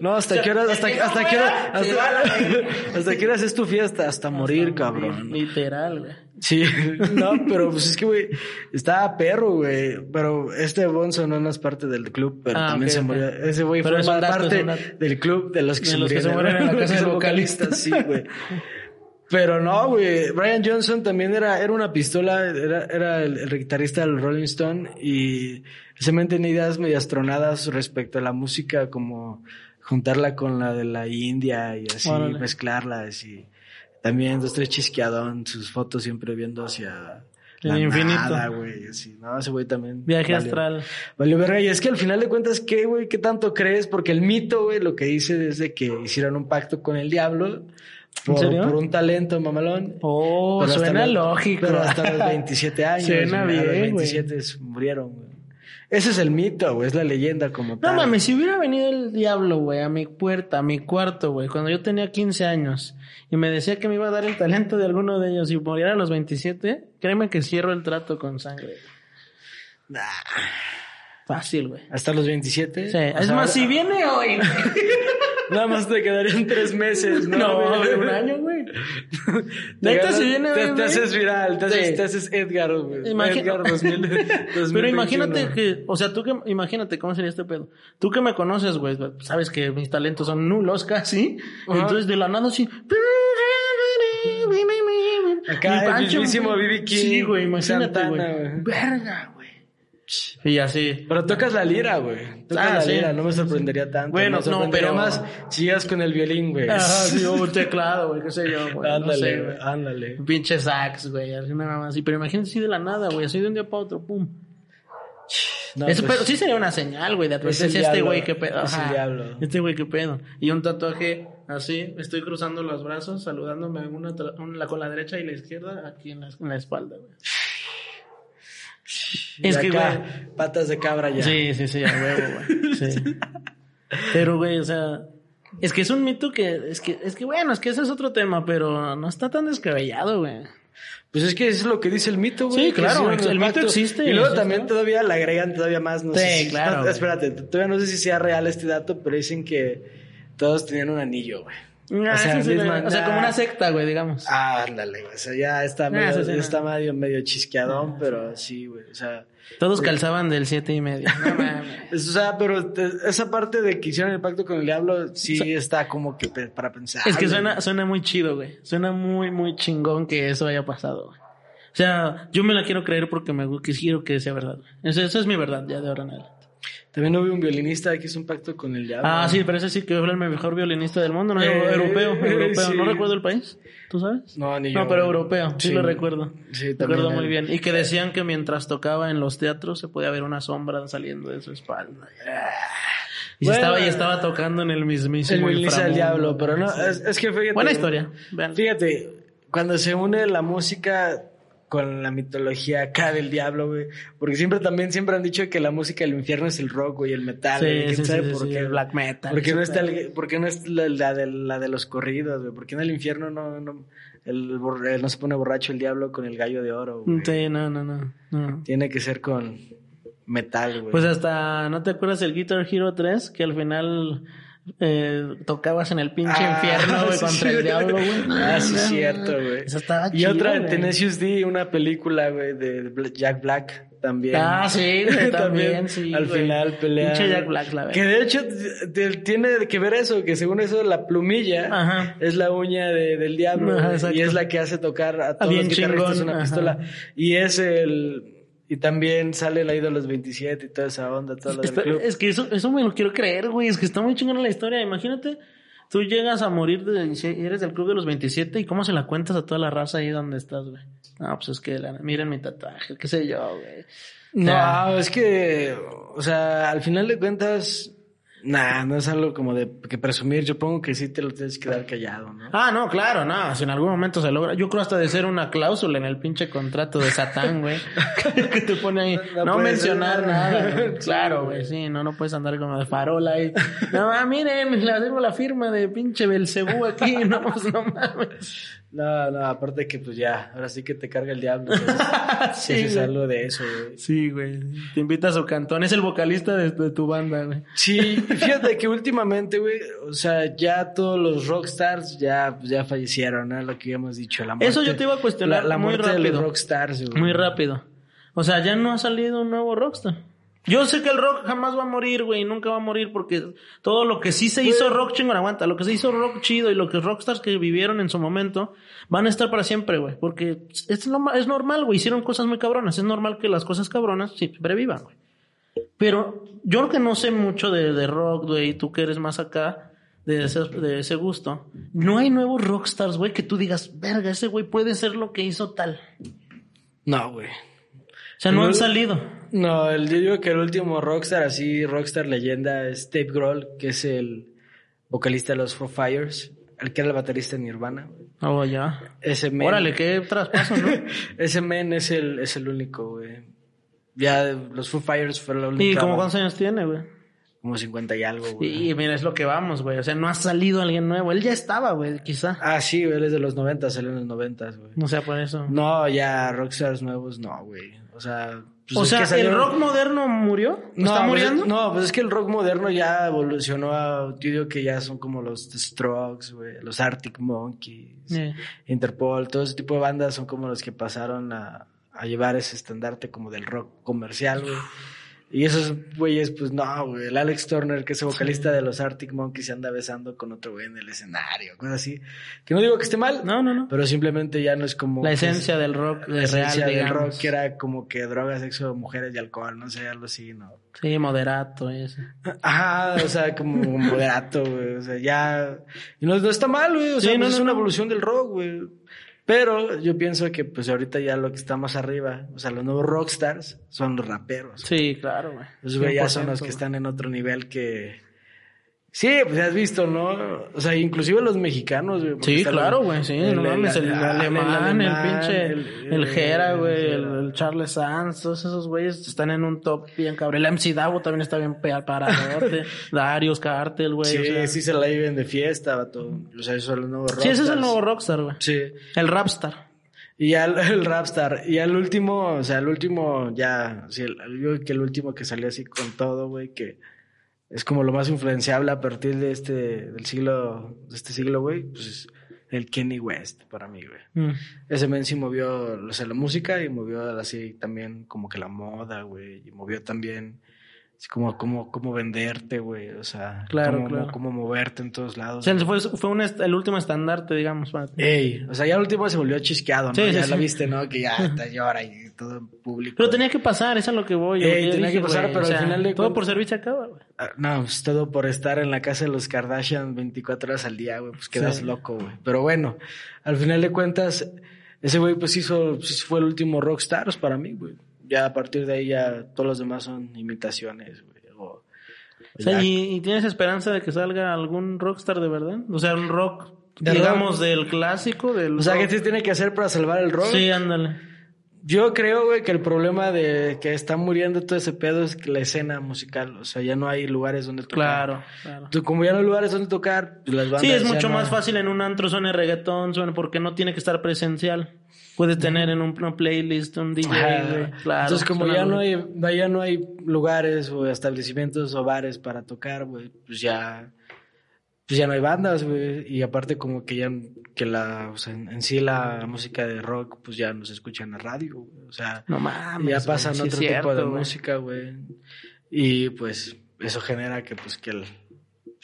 no, hasta qué hora, hasta, el que no hasta hasta, hasta qué horas es tu fiesta, hasta morir, cabrón. Literal, güey. Sí, no, pero pues es que, güey, estaba perro, güey. Pero este Bonzo no es parte del club, pero Ah, también se murió. Ese güey es parte del club de los que, De se, los que murieron se mueren en la casa del vocalista. Sí, güey. Pero no, güey. Brian Johnson también era, era una pistola, era, era el, el guitarrista del Rolling Stone y ese men tenía ideas medias tronadas respecto a la música, como juntarla con la de la India y así, Órale. mezclarlas y también dos, tres chisqueadón, sus fotos siempre viendo hacia El la infinito. güey, así, no, ese güey también. Viaje valió- astral. Valió verga, y es que al final de cuentas, ¿qué, güey? ¿Qué tanto crees? Porque el mito, güey, lo que dice es de que hicieron un pacto con el diablo por, serio? por un talento mamalón. Oh, Pero suena lógico. Pero hasta los 27 años. Suena güey, a los bien, güey. 27 se murieron, güey. Ese es el mito, güey, es la leyenda como No tal. mames, si hubiera venido el diablo, güey, a mi puerta, a mi cuarto, güey, cuando yo tenía 15 años y me decía que me iba a dar el talento de alguno de ellos y moriera a los 27, créeme que cierro el trato con sangre. Fácil, güey. Hasta los 27. Sí, es sea, más, si viene hoy. Nada más te quedarían tres meses, ¿no? No, güey? un año, güey. Te Neta, si viene te, hoy, te güey. haces viral, te haces, Sí. te haces Edgar, güey. Edgar 2000, 2021. Pero imagínate que, o sea, tú que, imagínate cómo sería este pedo. Tú que me conoces, güey, sabes que mis talentos son nulos casi. Entonces de la nada así. Acá el Pancho, mismísimo B.B. King, Sí, güey, imagínate, güey. Verga, güey. Y así. Pero tocas la lira, güey. Tocas Ah, la sí. lira, no me sorprendería tanto. Bueno, me sorprendería no, pero- más si llegas con el violín, güey. Ajá, sí, un teclado, güey, qué sé yo, güey. no ándale, sé, güey, ándale. Pinche sax, güey, así nada más. así. Pero imagínate así de la nada, güey, así de un día para otro, pum. No, Eso, pues, pero sí sería una señal, güey, de Es advertencia. Este güey, qué pedo. es el Ajá. diablo. Este güey, qué pedo. Y un tatuaje así, estoy cruzando los brazos, saludándome una, una con la derecha y la izquierda aquí en la, en la espalda, güey. Es que, güey. patas de cabra ya. Sí, sí, sí, a huevo, güey. Sí. Pero, güey, o sea, es que es un mito que, es que, es que, bueno, es que ese es otro tema, pero no está tan descabellado, güey. Pues es que es lo que dice el mito, güey. Sí, claro, el mito existe, Y luego también todavía le agregan todavía más, no Sí, sé si- claro, no, espérate, todavía no sé si sea real este dato, pero dicen que todos tenían un anillo, güey. Ah, O sea, sí, misma- o sea, como una secta, güey, digamos. Ah, ándale, güey. O sea, ya está Ah, medio, sí, ya no. está medio, medio chisqueadón, pero sí, güey. O sea, Todos calzaban del siete y medio. No o sea, pero te- esa parte de que hicieron el pacto con el diablo sí está como que pe- para pensar. Es que güey. suena, suena muy chido, güey. Suena muy, muy chingón que eso haya pasado, güey. O sea, yo me la quiero creer porque me quiero que sea verdad. Eso, eso es mi verdad, ya de ahora en adelante. También hubo un violinista que hizo un pacto con el diablo. Ah, sí, pero ese sí que fue el mejor violinista del mundo, ¿no? Eh, europeo, europeo. sí. No recuerdo el país, ¿tú sabes? No, ni No, yo. pero europeo, sí, Sí. lo recuerdo. Sí, recuerdo también muy él. bien. Y que decían que mientras tocaba en los teatros se podía ver una sombra saliendo de su espalda. Y, Bueno. estaba, y estaba tocando en el el mismísimo violinista del diablo, pero no, es, es que fíjate. Buena historia. Vean. Fíjate, cuando se une la música con la mitología acá del diablo, güey. Porque siempre también, siempre han dicho que la música del infierno es el rock, güey, el metal, Sí, güey. ¿Quién sí, sabe sí, por qué? el black metal, ¿Por qué no está el, por qué no es la, la de, la de los corridos, güey? ¿Por qué en el infierno no, no, el, eh, no se pone borracho el diablo con el gallo de oro, güey? Sí, no, no, no. no. Tiene que ser con metal, güey. Pues hasta, ¿no te acuerdas del Guitar Hero 3? Que al final eh, tocabas en el pinche Ah, infierno, güey, sí, contra sí. el diablo, güey. Ah, sí, es cierto, güey. Eso estaba Y chido, otra de güey. Tenacious D, una película, güey, de Jack Black también. Ah, sí, güey, también, sí, Al final pelean. Pinche Jack Black, la verdad. Que de hecho tiene que ver eso, que según eso la plumilla Ajá. es la uña de- del diablo Ajá, y es la que hace tocar a todos bien los guitarristas chingón, una ajá. pistola. Y es el... Y también sale la los 27 y toda esa onda, del Está- club. es que eso, eso me lo quiero creer, güey. Es que está muy chingona la historia. Imagínate, tú llegas a morir de, si eres del club de los 27 y cómo se la cuentas a toda la raza ahí donde estás, güey. No, pues es que la- miren mi tatuaje, qué sé yo, güey. No, Ya. es que, o sea, al final de cuentas, nah, no es algo como de que presumir. Yo pongo que sí te lo tienes que dar callado, ¿no? Ah, no, claro, no. Si en algún momento se logra. Yo creo hasta de ser una cláusula en el pinche contrato de Satán, güey. que te pone ahí. No mencionar nada. güey. Claro, güey. Sí, no, no puedes andar como de farola ahí. No, ah, miren, le tengo la firma de pinche Belcebú aquí. No, pues no mames. No, no, aparte que pues ya, ahora sí que te carga el diablo. ¿sabes? Sí, es algo de eso, güey. Sí, güey. Te invita a su cantón. Es el vocalista de, de tu banda, güey. Sí, fíjate que últimamente, güey, o sea, ya todos los rockstars ya, pues, ya fallecieron, ¿no? Lo que habíamos dicho, la muerte. Eso yo te iba a cuestionar La, la muy muerte de rápido. los rockstars, güey. Muy rápido. O sea, ya no ha salido un nuevo rockstar. Yo sé que el rock jamás va a morir, güey, nunca va a morir porque todo lo que sí se hizo rock chingón, aguanta, lo que se hizo rock chido y lo que rockstars que vivieron en su momento van a estar para siempre, güey, porque es, lo ma- es normal, güey, hicieron cosas muy cabronas, es normal que las cosas cabronas siempre vivan, güey. Pero yo que no sé mucho de, de rock, güey, tú que eres más acá de ese, de ese gusto, no hay nuevos rockstars, güey, que tú digas, verga, ese güey puede ser lo que hizo tal. No, güey. O sea, no han salido. No, el, yo digo que el último rockstar, así, rockstar leyenda, es Dave Grohl, que es el vocalista de los Four Fires, el que era el baterista en Nirvana. güey. Oh, ya. Ese men, Órale, qué traspaso, ¿no? ese men es el, es el único, güey. Ya los Foo Fighters fueron la única. ¿Y como cuántos años tiene, güey? Como 50 y algo, güey. Y mira, es lo que vamos, güey. O sea, no ha salido alguien nuevo. Él ya estaba, güey, quizá. Ah, sí, güey, él es de los 90, salió en los 90, güey. No sea por eso. No, ya rockstars nuevos, no, güey. O sea, pues o sea, ¿el rock moderno murió? No, ¿Está pues es- muriendo? no, pues es que el rock moderno ya evolucionó a, yo digo que ya son como los The Strokes, güey, los Arctic Monkeys, Eh. Interpol, todo ese tipo de bandas son como los que pasaron a, a llevar ese estandarte como del rock comercial, güey. Y esos güeyes, pues no, güey. El Alex Turner, que es el vocalista de los Arctic Monkeys, se anda besando con otro güey en el escenario, cosas así. Que no digo que esté mal, No, no, no. pero simplemente ya no es como. La esencia es- del rock la de esencia real, del digamos. rock, que era como que drogas, sexo, mujeres y alcohol, no sé, algo así, ¿no? Sí, moderato, ese. Ajá, o sea, como moderato, güey. O sea, ya. Y no, no está mal, güey. O sea, Sí, no, pues es una evolución del rock, güey. Pero yo pienso que, pues ahorita ya lo que está más arriba, o sea, los nuevos rockstars son los raperos. Sí, claro, güey. Los güey ya son los 100%, que están en otro nivel que. Sí, pues has visto, ¿no? O sea, inclusive los mexicanos, güey. Sí, claro, güey, sí, el- no mames, el, el- alemán, el, alemán, pinche, el- el, Jera, güey, el, el Charles Sanz, todos esos güeyes están en un top bien cabrón. El MC Davo también está bien paradote, Darius Cartel, güey. Sí, o sea. sí se la viven de fiesta, vato. O sea, esos son los nuevos Sí, rockstars. ese es el nuevo rockstar, güey. Sí. El rapstar. Y ya el, el Rapstar. Y al último, o sea, el último, ya, sí, el, yo que el último que salió así con todo, güey, que es como lo más influenciable a partir de este, del siglo, de este siglo, güey, pues es el Kenny West para mí, güey. Mm. Ese men sí movió, o sea, la música y movió así también como que la moda, güey, y movió también así como, como, como venderte, güey, o sea, Claro, cómo, claro. cómo moverte en todos O lados. sea, fue, fue un el último estandarte, digamos. para ti. Ey, o sea, ya el último se volvió chisqueado, ¿no? Sí, sí, ya sí. la viste, ¿no? Que ya está llora y todo en público. Pero tenía que pasar, es a lo que voy. Yo tenía dije, que pasar, güey, pero o al sea, final de Todo por servir se acaba, güey. Ah, No, pues todo por estar en la casa de los Kardashian 24 horas al día, güey, pues quedas Sí. loco, güey. Pero bueno, al final de cuentas, ese güey pues hizo, pues fue el último rockstars para mí, güey. Ya a partir de ahí ya todos los demás son imitaciones, güey. O, O sea, ¿y, y tienes esperanza de que salga algún rockstar de verdad? O sea, un rock, ¿De digamos, rock? del clásico, del o sea, ¿qué rock. se tiene que hacer para salvar el rock? Sí, ándale. Yo creo, güey, que el problema de que está muriendo todo ese pedo es que la escena musical. O sea, ya no hay lugares donde tocar. Claro, claro. Tú, Como ya no hay lugares donde tocar, pues las bandas. Sí, es mucho no- más fácil en un antro suene reggaetón, suene porque no tiene que estar presencial. Puedes tener en un- una playlist un DJ, güey. Claro. Entonces, como ya no hay, ya no hay lugares o establecimientos o bares para tocar, güey, pues ya, pues ya no hay bandas, güey. Y aparte, como que ya, que la, o sea, en, en sí la música de rock, pues ya no se escucha en la radio, güey. O sea, No mames. ya pasan sí otro tipo de güey. música, güey. Y pues eso genera que, pues, que el-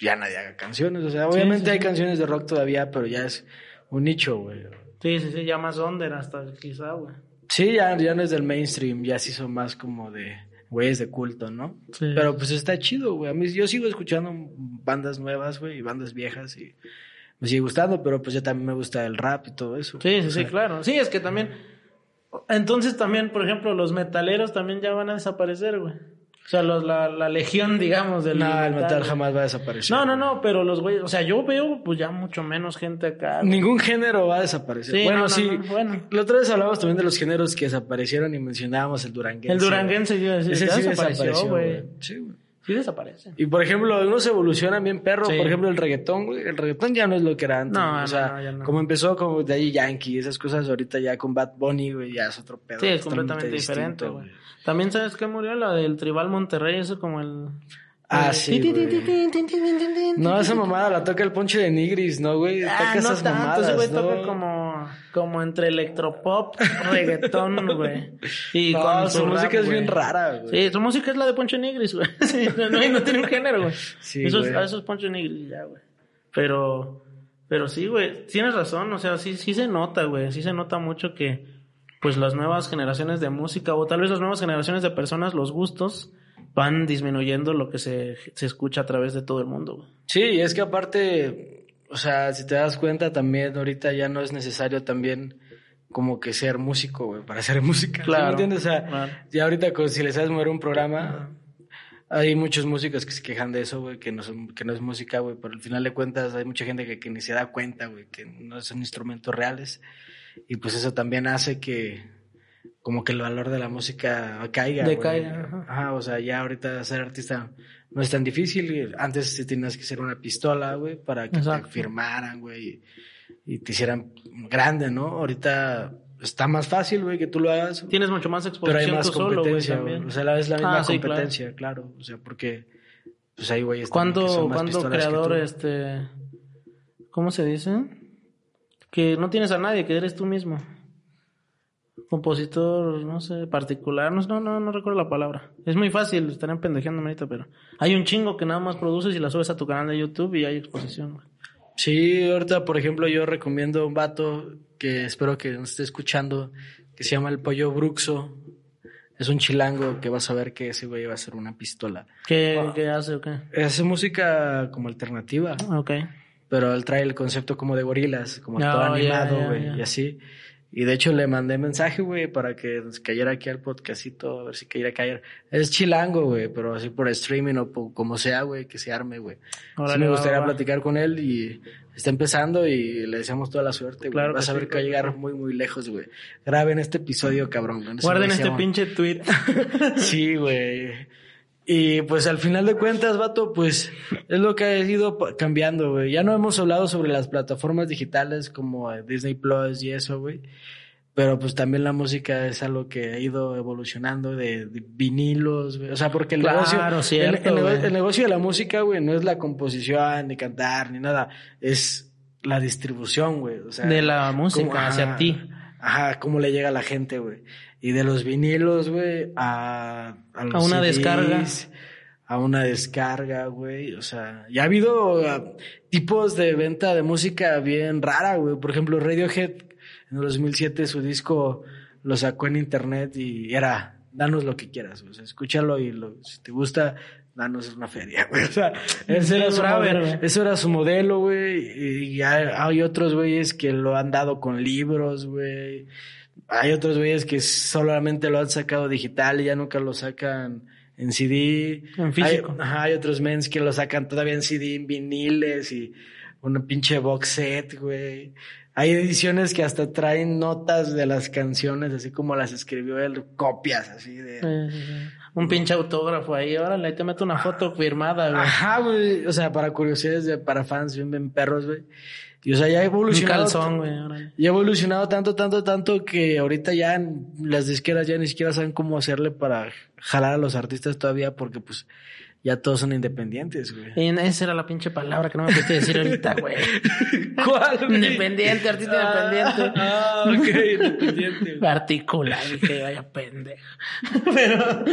ya nadie haga canciones. O sea, obviamente sí, hay canciones de rock todavía, pero ya es un nicho, güey. Sí, sí, sí, ya más under hasta quizá, güey. Sí, ya, ya no es del mainstream, ya sí son más como de güeyes de culto, ¿no? Sí. Pero pues está chido, güey. A mí yo sigo escuchando bandas nuevas, güey, y bandas viejas y me sigue gustando, pero pues ya también me gusta el rap y todo eso. Sí, sí, O sí, claro. Sí, es que también. Entonces también, por ejemplo, los metaleros también ya van a desaparecer, güey. O sea, los, la, la legión, digamos, del. No, el metal jamás va a desaparecer. No, no, no, pero los güeyes. O sea, yo veo, pues ya mucho menos gente acá. güey. Ningún género va a desaparecer. Sí, bueno, no, no, sí. no, bueno. La otra vez hablamos también de los géneros que desaparecieron y mencionábamos el duranguense. El duranguense, yo decía, Ese sí desapareció, desapareció, güey. güey. Sí, güey. Sí desaparece. Y por ejemplo, unos evolucionan bien perro. Sí. Por ejemplo, el reggaetón, güey. El reggaetón ya no es lo que era antes. No, o sea, no, ya no. como empezó como de ahí Yankee, esas cosas ahorita ya con Bad Bunny, güey, ya es otro pedo. Sí, es completamente diferente, güey. También sabes que murió la del Tribal Monterrey, eso como el. Ah, sí, güey. No, esa mamada la toca el ponche de Nigris, ¿no, güey? Ah, toca no esas tanto, mamadas, ese güey ¿no? toca como, como entre electropop, reggaetón, güey. Y No, con su música rap, es güey. bien rara, güey. Sí, su música es la de Poncho Nigris, güey. Sí, no, tiene un género, güey. Sí, eso, es, güey. eso es Poncho Nigris, ya, güey. Pero, pero sí, güey, tienes razón, o sea, sí, sí se nota, güey. Sí se nota mucho que, pues, las nuevas generaciones de música, o tal vez las nuevas generaciones de personas, los gustos, van disminuyendo lo que se, se escucha a través de todo el mundo, güey. Sí, es que aparte, o sea, si te das cuenta también ahorita ya no es necesario también como que ser músico, güey, para hacer música. ¿sí Claro, me entiendes? O sea, claro. ya ahorita si les sabes mover un programa, hay muchos músicos que se quejan de eso, güey, que no son, que no es música, güey, pero al final de cuentas hay mucha gente que, que ni se da cuenta, güey, que no son instrumentos reales. Y pues eso también hace que como que el valor de la música caiga. güey. Decaiga, ajá. Ajá, o sea, ya ahorita ser artista no es tan difícil. Antes sí tenías que ser una pistola, güey, para que Exacto. te firmaran, güey, y, te hicieran grande, ¿no? Ahorita está más fácil, güey, que tú lo hagas. Tienes mucho más Pero exposición hay más tú solo, güey, competencia, güey. también. O sea, la- es la misma Ah, sí, claro. competencia, claro. O sea, porque pues también que ¿Cuándo, cuándo creador, tú. este, cómo se dice? Que no tienes a nadie, que eres tú mismo. Compositor, no sé, particular, no, no, no, recuerdo la palabra. Es muy fácil, estarían pendejeándome ahorita, pero hay un chingo que nada más produces y la subes a tu canal de YouTube y hay exposición. güey. Sí, ahorita, por ejemplo, yo recomiendo un vato que espero que nos esté escuchando, que se llama el Pollo Bruxo. Es un chilango que vas a ver que ese güey va a ser una pistola. ¿Qué, qué hace o qué? Hace música como alternativa, Ok. pero él trae el concepto como de gorilas, como Ah, todo animado, güey, y así. Y de hecho le mandé mensaje, güey, para que nos cayera aquí al podcastito, a ver si cayera caer. Es chilango, güey, pero así por streaming o po- como sea, güey, que se arme, güey. Sí me gustaría va, va. platicar con él y está empezando y le deseamos toda la suerte, güey. Claro Vas a ver sí, que va a llegar muy, muy lejos, güey. Graben este episodio, cabrón. Guarden este pinche tweet. Sí, güey. Y pues al final de cuentas, vato, pues es lo que ha ido cambiando, güey. Ya no hemos hablado sobre las plataformas digitales como eh, Disney Plus y eso, güey. Pero pues también la música es algo que ha ido evolucionando de, de vinilos, güey. O sea, porque el Claro, negocio, cierto, el, el el negocio de la música, güey, no es la composición, ni cantar, ni nada. Es la distribución, güey. O sea, De la música cómo- hacia ajá, ti. Ajá, cómo le llega a la gente, güey. Y de los vinilos, güey, a, a, los A una CDs, descarga. A una descarga, güey. O sea, ya ha habido ah, tipos de venta de música bien rara, güey. Por ejemplo, Radiohead en el 2007 su disco lo sacó en internet y era, danos lo que quieras, güey. o sea, escúchalo y lo- si te gusta, danos una feria, güey. O sea, ese era su eso era su modelo, güey. Y ya hay otros güeyes que lo han dado con libros, güey. Hay otros güeyes que solamente lo han sacado digital y ya nunca lo sacan en CD. En físico. Hay, ajá, hay otros mens que lo sacan todavía en CD, en viniles y una pinche box set, güey. Hay ediciones que hasta traen notas de las canciones, así como las escribió él, copias así de... Sí, sí, sí. Un pinche autógrafo ahí, órale, ahí te meto una foto firmada, güey. Ajá, güey. O sea, para curiosidades, de- para fans, bien, bien perros, güey. Y o sea, ya ha Un evolucionado. calzón, güey. Ya ha evolucionado tanto, tanto, tanto que ahorita ya las disqueras ya ni siquiera saben cómo hacerle para jalar a los artistas todavía porque pues ya todos son independientes, güey. Y esa era la pinche palabra que no me pudiste decir ahorita, güey. ¿Cuál? güey? Independiente, artista independiente. Ah, ok, independiente. güey. Articular, dije, vaya pendejo. Pero,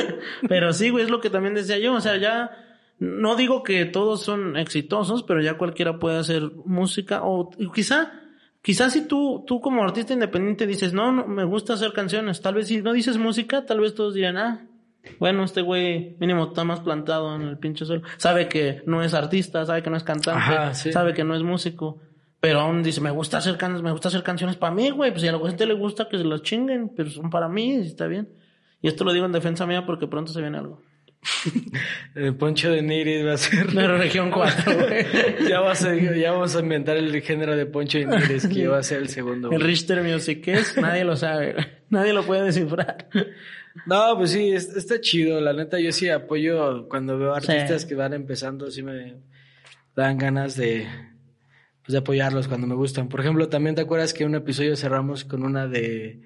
pero sí, güey, es lo que también decía yo. O sea, ya no digo que todos son exitosos, pero ya cualquiera puede hacer música. O quizá, quizá si tú, tú como artista independiente dices, no, no, me gusta hacer canciones. Tal vez si no dices música, tal vez todos dirán, ah, bueno, este güey mínimo está más plantado en el pinche suelo. Sabe que no es artista, sabe que no es cantante, Ajá, sí. sabe que no es músico. Pero aún dice, me gusta hacer canciones, me gusta hacer canciones para mí, güey. Pues si a la gente le gusta que se las chinguen, pero son para mí, y está bien. Y esto lo digo en defensa mía porque pronto se viene algo. El Poncho de Nigris va a ser. La región 4, güey. ya, va a ser- ya vamos a inventar el género de Poncho de Nigris que va a ser el segundo. El güey. Richter Music, ¿qué es? Nadie lo sabe. Nadie lo puede descifrar. No, pues sí, es- está chido. La neta, yo sí apoyo cuando veo artistas Sí. que van empezando, sí me dan ganas de, pues, de apoyarlos cuando me gustan. Por ejemplo, también te acuerdas que un episodio cerramos con una de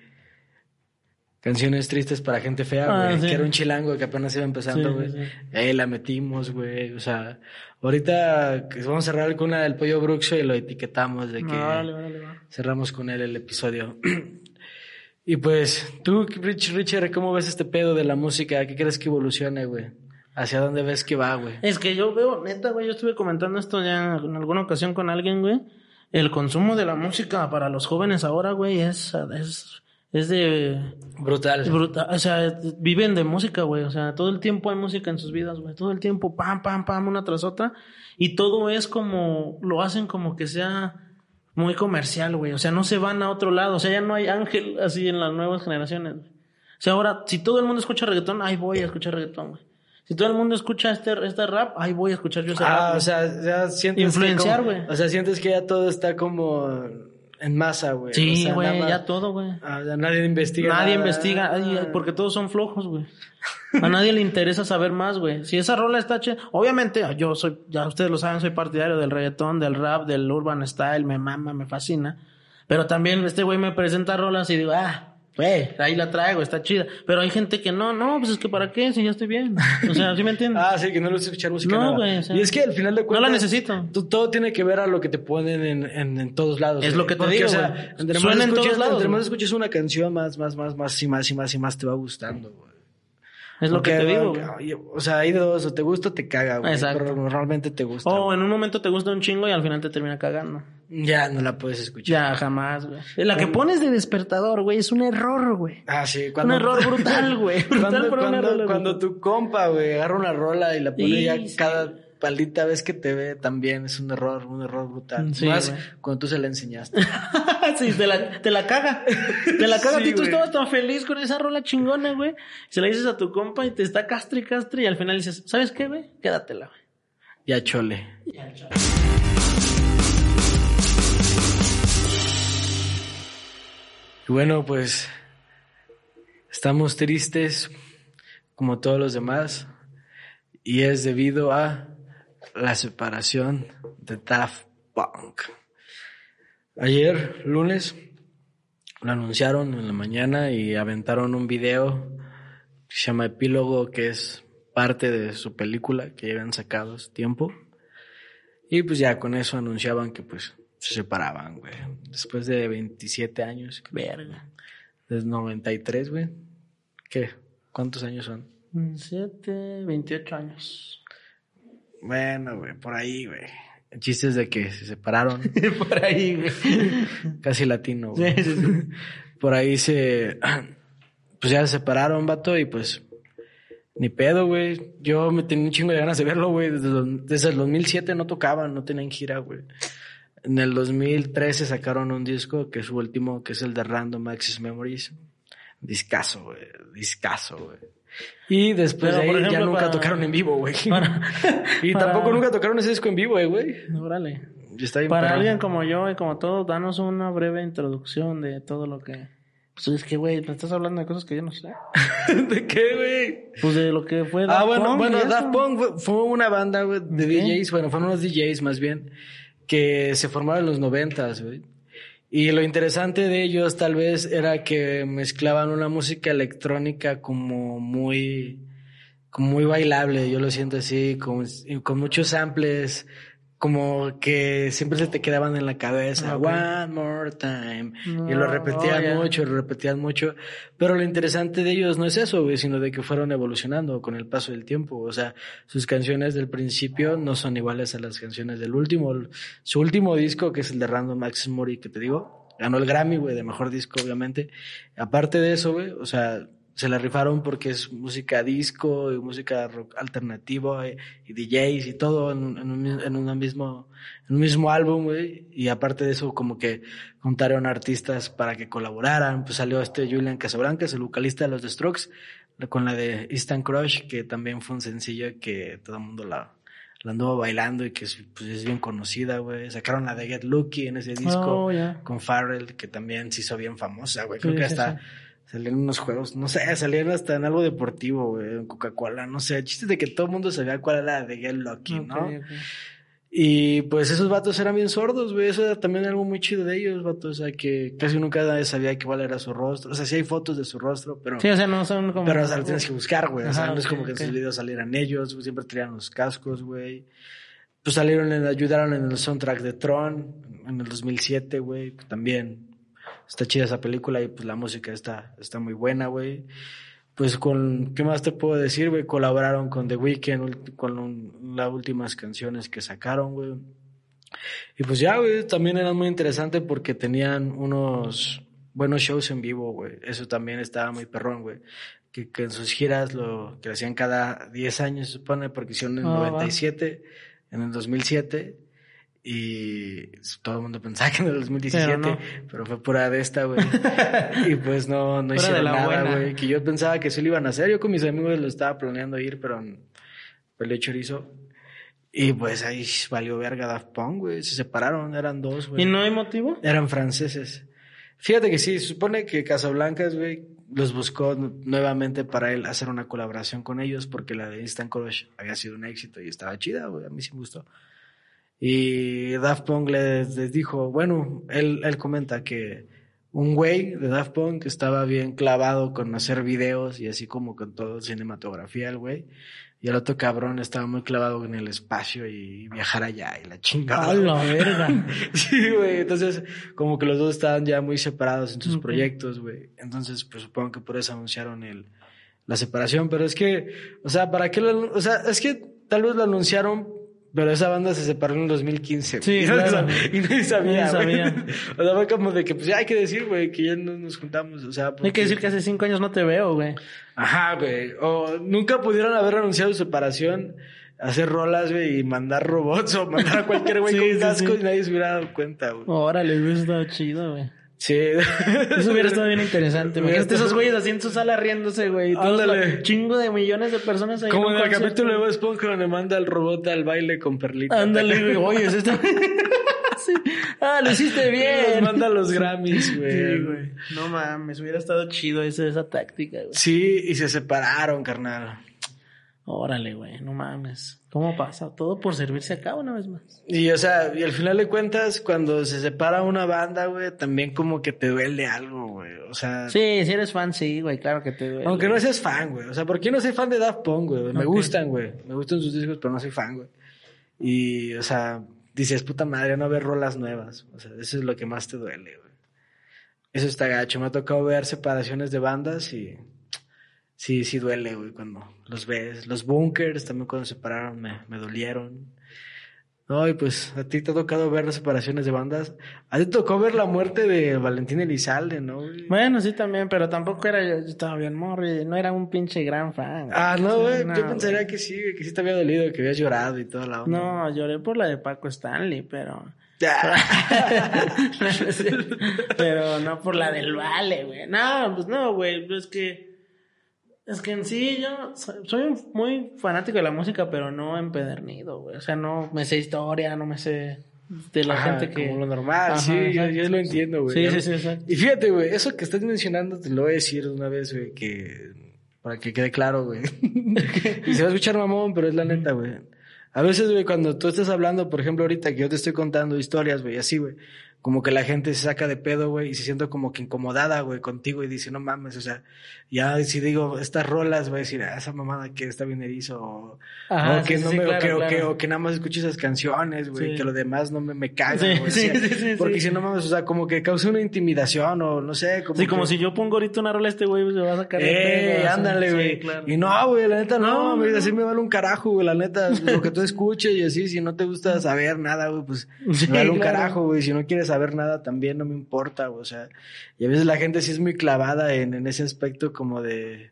canciones tristes para gente fea, Ah, güey, sí. que era un chilango que apenas iba empezando, güey. sí, sí. Ahí la metimos, güey. O sea, ahorita vamos a cerrar con una del pollo Bruxo y lo etiquetamos de que Órale, órale, va. cerramos con él el episodio. y pues, tú, Rich, Richard, ¿cómo ves este pedo de la música? ¿Qué crees que evolucione, güey? ¿Hacia dónde ves que va, güey? Es que yo veo, neta, güey, yo estuve comentando esto ya en alguna ocasión con alguien, güey. El consumo de la música para los jóvenes ahora, güey, es, es, es de Brutal. Brutal. O sea, viven de música, güey. O sea, todo el tiempo hay música en sus vidas, güey. Todo el tiempo, pam, pam, pam, una tras otra. Y todo es como, lo hacen como que sea muy comercial, güey. O sea, no se van a otro lado. O sea, ya no hay ángel así en las nuevas generaciones. güey. O sea, ahora, si todo el mundo escucha reggaetón, ahí voy a escuchar reggaetón, güey. Si todo el mundo escucha este, este rap, ahí voy a esescuchar yo ese rap. Ah, o sea, ya sientes Influenciar, güey. O sea, sientes que ya todo está como en masa, güey. Sí, güey, ya todo, güey. Nadie investiga. Nadie nada. investiga, ay, porque todos son flojos, güey. A nadie le interesa saber más, güey. Si esa rola está chida, obviamente yo soy, ya ustedes lo saben, soy partidario del reggaetón, del rap, del urban style, me mama, me fascina. Pero también este güey me presenta rolas y digo, ah, güey, ahí la traigo, está chida. Pero hay gente que no, no, pues es que para qué, si ya estoy bien. O sea, ¿sí me entiendes? Ah, sí, que no le gusta escuchar música. No, güey, o sea, y es que al final de no cuentas. la necesito. todo tiene que ver a lo que te ponen en, en, en todos lados. Es lo que te Porque, digo, o sea, entre más Suena en escuches- todos lados, Entre más escuches una canción, más, más, más, más y más y más y más te va gustando, güey. es lo que te digo. O sea, hay de dos, o te gusta o te caga, güey. Exacto. Pero realmente te gusta. O en un momento te gusta un chingo y al final te termina cagando. Ya no la puedes escuchar. Ya, jamás, güey. La que pones de despertador, güey, es un error, güey. Ah, sí. Un error brutal, güey. Brutal cuando, por cuando- cuando tu compa, güey, agarra una rola y la pone Sí, ya sí. cada paldita vez que te ve, también es un error, un error brutal. Sí, Más cuando tú se la enseñaste. sí, te la, te la caga. Te la caga. Sí, a ti tú estabas tan feliz con esa rola chingona, güey. Se la dices a tu compa y te está castre y castre y al final dices, ¿sabes qué, güey? Quédatela, güey. ya chole. Y bueno, pues estamos tristes como todos los demás y es debido a la separación de Daft Punk. Ayer, lunes, lo anunciaron en la mañana y aventaron un video que se llama Epílogo, que es parte de su película que llevan sacado hace tiempo. Y pues ya con eso anunciaban que pues se separaban, güey. Después de 27 años. Verga. Desde 93, güey. ¿Qué? ¿Cuántos años son? Siete, 28 años. Bueno, güey, por ahí, güey. El chiste es de que se separaron. Por ahí, güey. Casi latino, güey. Sí, sí, sí. Por ahí se... Pues ya se separaron, vato, y pues... Ni pedo, güey. Yo me tenía un chingo de ganas de verlo, güey. Desde, desde el 2007 no tocaban, no tenían gira, güey. En el 2013 sacaron un disco que es su último, que es el de Random Access Memories. Discaso, güey. Discaso, güey. Y después Pero, de ahí ya nunca para- tocaron en vivo, güey. Para- y para- tampoco nunca tocaron ese disco en vivo, eh, güey. Órale. Está bien Para perro. alguien como yo y como todos, danos una breve introducción de todo lo que... Pues es que, güey, me estás hablando de cosas que yo no sé. ¿De qué, güey? Pues de lo que fue Ah, Daft bueno, Punk bueno, eso. Daft Punk fue, fue una banda güey, de. DJs, bueno, fueron unos DJs más bien, que se formaron en los noventas, güey. Y lo interesante de ellos tal vez era que mezclaban una música electrónica como muy, como muy bailable, yo lo siento así, con, con muchos samples, como que siempre se te quedaban en la cabeza, Ok. one more time, y lo repetían ya. mucho, lo repetían mucho, pero lo interesante de ellos no es eso, güey, sino de que fueron evolucionando con el paso del tiempo, o sea, sus canciones del principio no son iguales a las canciones del último, su último disco, que es el de Random Access Memory, que te digo, ganó el Grammy, güey, de mejor disco, obviamente, aparte de eso, güey, o sea, se la rifaron porque es música disco y música rock alternativo eh, y, DJs y todo en, en un, en una mismo en un mismo álbum, güey. Y aparte de eso, como que juntaron artistas para que colaboraran. Pues salió este Julian Casablancas, el vocalista de los The Strokes, con la de Instant Crush, que también fue un sencillo que todo el mundo la, la anduvo bailando y que es, pues, es bien conocida, güey. Sacaron la de Get Lucky en ese disco Oh, con Farrell, que también se hizo bien famosa, güey. Sí, Creo que sí, hasta sí. Salían unos juegos, no sé, salían hasta en algo deportivo, güey, en Coca-Cola, no sé. El chiste de que todo el mundo sabía cuál era la de Get Lucky, ¿no? Y pues esos vatos eran bien sordos, güey. Eso era también algo muy chido de ellos, vatos. O sea, que casi nunca nadie sabía cuál era su rostro. O sea, sí hay fotos de su rostro, pero. Sí, o sea, no son como... Pero o sea, lo tienes que buscar, güey. O sea, no es como que en sus videos salieran ellos, siempre traían los cascos, güey. Pues salieron, en, ayudaron en el soundtrack de Tron en el 2007, güey. También está chida esa película y pues la música está, está muy buena, güey. Pues con, ¿qué más te puedo decir, güey? Colaboraron con The Weeknd, con un- las últimas canciones que sacaron, güey. Y pues ya, güey, también era muy interesante porque tenían unos buenos shows en vivo, güey. Eso también estaba muy perrón, güey. Que, que en sus giras lo que hacían cada 10 años, se supone, porque hicieron en el va. 97, en el 2007. Y todo el mundo pensaba que en el 2017, Pero no. pero fue pura de esta, güey. y pues no, no hicieron la nada, güey. Que yo pensaba que sí lo iban a hacer. Yo con mis amigos lo estaba planeando ir, pero peleé chorizo. Y pues ahí valió verga Daft Punk, güey. Se separaron, eran dos, güey. ¿Y no hay motivo? Eran franceses. Fíjate que sí, se supone que Casablancas, güey, los buscó nuevamente para él hacer una colaboración con ellos porque la de Instant Crush había sido un éxito y estaba chida, güey, a mí sí me gustó. Y Daft Punk les, les dijo, bueno, él, él comenta que un güey de Daft Punk estaba bien clavado con hacer videos y así como con todo cinematografía el güey. Y el otro cabrón estaba muy clavado en el espacio y viajar allá y la chingada. ¡A la verga! sí, güey. Entonces, como que los dos estaban ya muy separados en sus proyectos, güey. Entonces, pues supongo que por eso anunciaron el, la separación. Pero es que, o sea, ¿para qué lo, o sea, es que tal vez lo anunciaron, pero esa banda se separó en el 2015. Sí, güey. claro. y nadie sabía, Nadie güey. sabía. O sea, fue como de que, pues ya hay que decir, güey, que ya no nos juntamos. O sea, Hay que porque- decir que hace cinco años no te veo, güey. Ajá, güey. O nunca pudieron haber anunciado su separación, hacer rolas, güey, y mandar robots o mandar a cualquier güey Sí, con sí, casco sí. y nadie se hubiera dado cuenta, güey. Órale, hubiera estado chido, güey. Sí. Eso hubiera estado bien interesante. Imagínate esos güeyes así en su sala riéndose, güey. Ándale. chingo de millones de personas ahí. Como un en el capítulo de Bob Esponja donde manda al robot al baile con Perlita. Ándale, güey. Oye, es esto. Sí. Ah, lo hiciste bien. manda a los Grammys, güey. Sí, güey. No mames, hubiera estado chido ese, esa táctica, güey. Sí, y se separaron, carnal. Órale, güey, no mames. ¿Cómo pasa? Todo por servirse acá una vez más. Y, o sea, y al final de cuentas, cuando se separa una banda, güey, también como que te duele algo, güey. O sea, Sí, si eres fan, sí, güey, claro que te duele. Aunque no seas fan, güey. O sea, porque yo no soy fan de Daft Punk, güey. Me gustan, güey. Me gustan sus discos, pero no soy fan, güey. Y, o sea, dices, puta madre, no ver rolas nuevas. O sea, eso es lo que más te duele, güey. Eso está gacho. Me ha tocado ver separaciones de bandas y sí, sí duele, güey, cuando los ves. Los bunkers también cuando se separaron me, me dolieron. No, y pues a ti te ha tocado ver las separaciones de bandas. A ti te tocó ver la muerte de Valentín Elizalde, ¿no? güey? Bueno, sí también, pero tampoco era yo, yo estaba bien morri, no era un pinche gran fan. Ah, no, güey. No, Yo pensaría güey. que sí, que sí te había dolido, que habías llorado y toda la onda. No, lloré por la de Paco Stanley, pero... Ah. pero no por la del Vale, güey. No, pues no, güey, es que... Es que en sí yo soy soy muy fanático de la música, pero no empedernido, güey. O sea, no me sé historia, no me sé de la Ajá, gente que... Como lo normal, Ajá, sí, yo, exacto, yo lo entiendo, güey. Sí, sí, sí, exacto. Y fíjate, güey, eso que estás mencionando te lo voy a decir de una vez, güey, que... Para que quede claro, güey. y se va a escuchar mamón, pero es la neta, güey. A veces, güey, cuando tú estás hablando, por ejemplo, ahorita que yo te estoy contando historias, güey, así, güey. Como que la gente se saca de pedo, güey, y se siente como que incomodada, güey, contigo y dice, no mames, o sea, ya si digo estas rolas, voy a decir, ah, esa mamada que está bien erizo, o, Ajá, o que sí, no sí, me, o que, o claro. que, o que nada más escucho esas canciones, güey, Sí. que lo demás no me, me caga, güey. o sea, porque si no mames, o sea, como que causa una intimidación, o no sé, como Sí, como si yo pongo ahorita una rola a este güey, pues, se va a sacar de Eh, ándale, güey. claro. Y no, güey, la neta no, güey, no, así me vale un carajo, güey, la neta, lo que tú escuches y así, si no te gusta saber nada, güey, pues me vale un carajo, güey, si no quieres saber nada también no me importa, o sea, y a veces la gente sí es muy clavada en, en ese aspecto como de,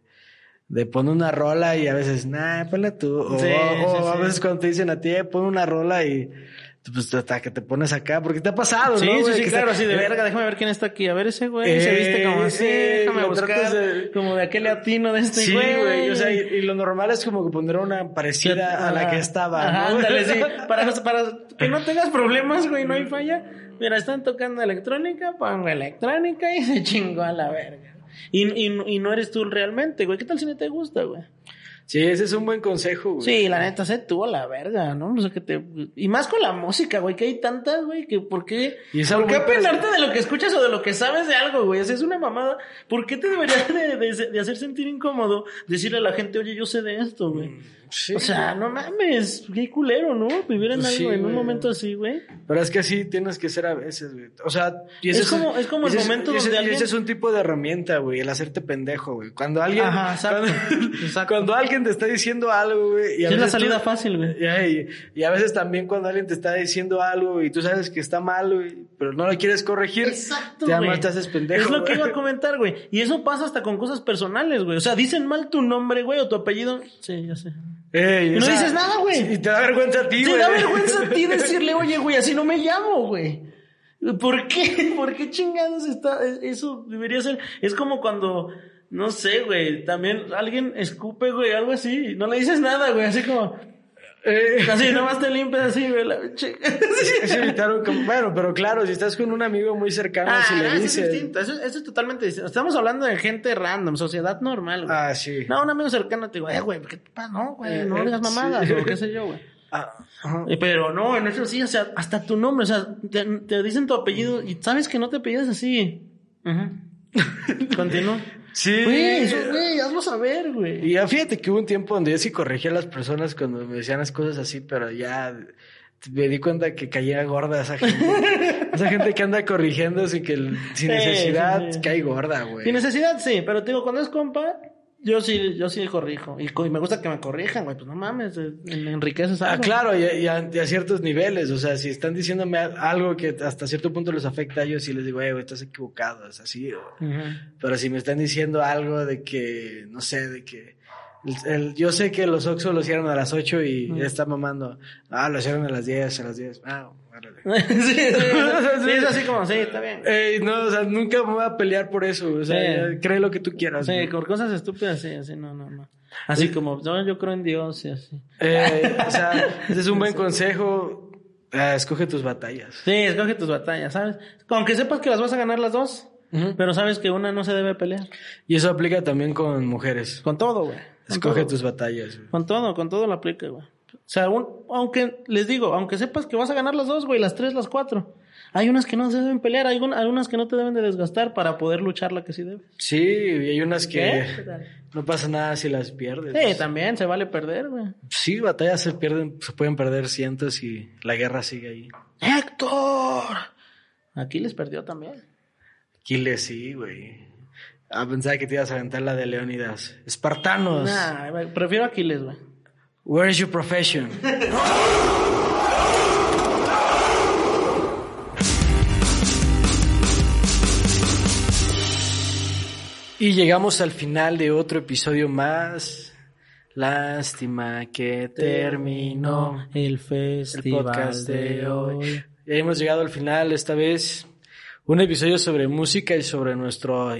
de poner una rola y a veces, nah, ponla tú, o, Sí, o sí, a sí. veces cuando te dicen a ti, eh, pon una rola y pues hasta que te pones acá, porque te ha pasado, Sí, ¿no? sí, güey? sí, Que claro, así de verga, déjame ver quién está aquí. A ver ese güey, Eh, se viste como así, eh, déjame buscar, de- como de aquel latino de este Sí, güey. güey. O sea, y, y lo normal es como que poner una parecida a la que estaba. Ajá, ¿no? ándale, sí. Para, para que no tengas problemas, güey, no hay falla. Mira, están tocando electrónica, pongo electrónica y se chingó a la verga. Y, y, y no eres tú realmente, güey. ¿Qué tal si no te gusta, güey? Sí, ese es un buen consejo, güey. Sí, la neta, sé tú a la verga, ¿no? No sé qué te... Y más con la música, güey, que hay tantas, güey, que ¿por qué? Y es ¿Por qué muy apendarte de lo que escuchas o de lo que sabes de algo, güey? O sea, es una mamada. ¿Por qué te deberías de, de- de hacer sentir incómodo decirle a la gente, oye, yo sé de esto, güey? Sí. O sea, no mames, qué culero, ¿no? Vivir en Pues algo, sí, en un momento así, güey. Pero es que así tienes que ser a veces, güey. O sea, y ese Es como- es como el ese momento ese- donde alguien- Ese es un tipo de herramienta, güey, el hacerte pendejo, güey. Cuando alguien... Ajá, exacto. Cuando, Exacto. cuando alguien te está diciendo algo, güey. es la tú- salida fácil, güey. Y, y a veces también cuando alguien te está diciendo algo y tú sabes que está mal, güey, pero no lo quieres corregir, Exacto, te amas, te haces pendejo. Es lo que iba a comentar, güey. Y eso pasa hasta con cosas personales, güey. O sea, dicen mal tu nombre, güey, o tu apellido. Sí, ya sé. Ey, Y no sea, dices nada, güey. Y te da vergüenza a ti, Te güey. da vergüenza a ti decirle, oye, güey, así no me llamo, güey. ¿Por qué? ¿Por qué chingados está? Eso debería ser. Es como cuando, no sé, güey, también alguien escupe, güey, algo así. No le dices nada, güey, así como. Eh, Así, nomás te limpias así, güey, la evitar un com- bueno, pero claro, si estás con un amigo muy cercano, Ah, si le eso es dices. distinto. Eso, eso es totalmente distinto. Estamos hablando de gente random, sociedad normal, güey. Ah, sí. No, un amigo cercano te digo, eh, güey, ¿qué te pasa? No, güey, Eh, no eh, digas mamadas, sí. o qué sé yo, güey. Ah. Eh, Pero no, en eso sí, o sea, hasta tu nombre, o sea, te, te dicen tu apellido y sabes que no te apellidas así. Ajá. Continúa. Sí. Güey, eso, güey, hazlo saber, güey. Y ya fíjate que hubo un tiempo donde yo sí corregía a las personas cuando me decían las cosas así, pero ya me di cuenta que caía gorda esa gente. esa gente que anda corrigiendo sin que sin Sí, necesidad sí, sí. cae gorda, güey. Sin necesidad, sí, pero te digo, cuando es compa, yo sí, yo sí corrijo. Y, y me gusta que me corrijan, güey, pues no mames, eh, me enriqueces algo. Ah, claro, y, y a, y a ciertos niveles, o sea, si están diciéndome al- algo que hasta cierto punto les afecta a ellos, sí les digo, "Eh, güey, estás equivocado, es así. Ujú. Pero si me están diciendo algo de que, no sé, de que... el- el- yo sé que los Oxxo lo hicieron a las 8 y ya está mamando. Ah, lo hicieron a las 10, a las 10. Ah. sí, sí, sí, es así como, sí, está bien. Ey, no, o sea, nunca me voy a pelear por eso. O sea, Sí. cree lo que tú quieras. Sí, güey. por cosas estúpidas, sí, así, no, no, no. Así como, no, yo creo en Dios y así. Eh, o sea, ese es un buen consejo. Ah, escoge tus batallas. Sí, escoge tus batallas, ¿sabes? Aunque sepas que las vas a ganar las dos, Ujú. pero sabes que una no se debe pelear. Y eso aplica también con mujeres. Con todo, güey. Con Escoge todo. tus batallas. güey. Con todo, con todo lo aplica, güey. O sea, un- aunque les digo, aunque sepas que vas a ganar las dos, güey, las tres, las cuatro. Hay unas que no se deben pelear, hay un- hay unas que no te deben de desgastar para poder luchar la que sí debes. Sí, y hay unas que no pasa nada si las pierdes. Sí, también se vale perder, güey. Sí, batallas se pierden, se pueden perder cientos y la guerra sigue ahí. ¡Héctor! Aquí les perdió también. Aquiles, sí, güey. Ah, pensaba que te ibas a aventar la de Leónidas. Espartanos, Nah, prefiero Aquiles, güey. Where is your profession? Y llegamos al final de otro episodio más. Lástima que terminó el el festival podcast de hoy. Ya hemos llegado al final esta vez. Un episodio sobre música y sobre nuestro...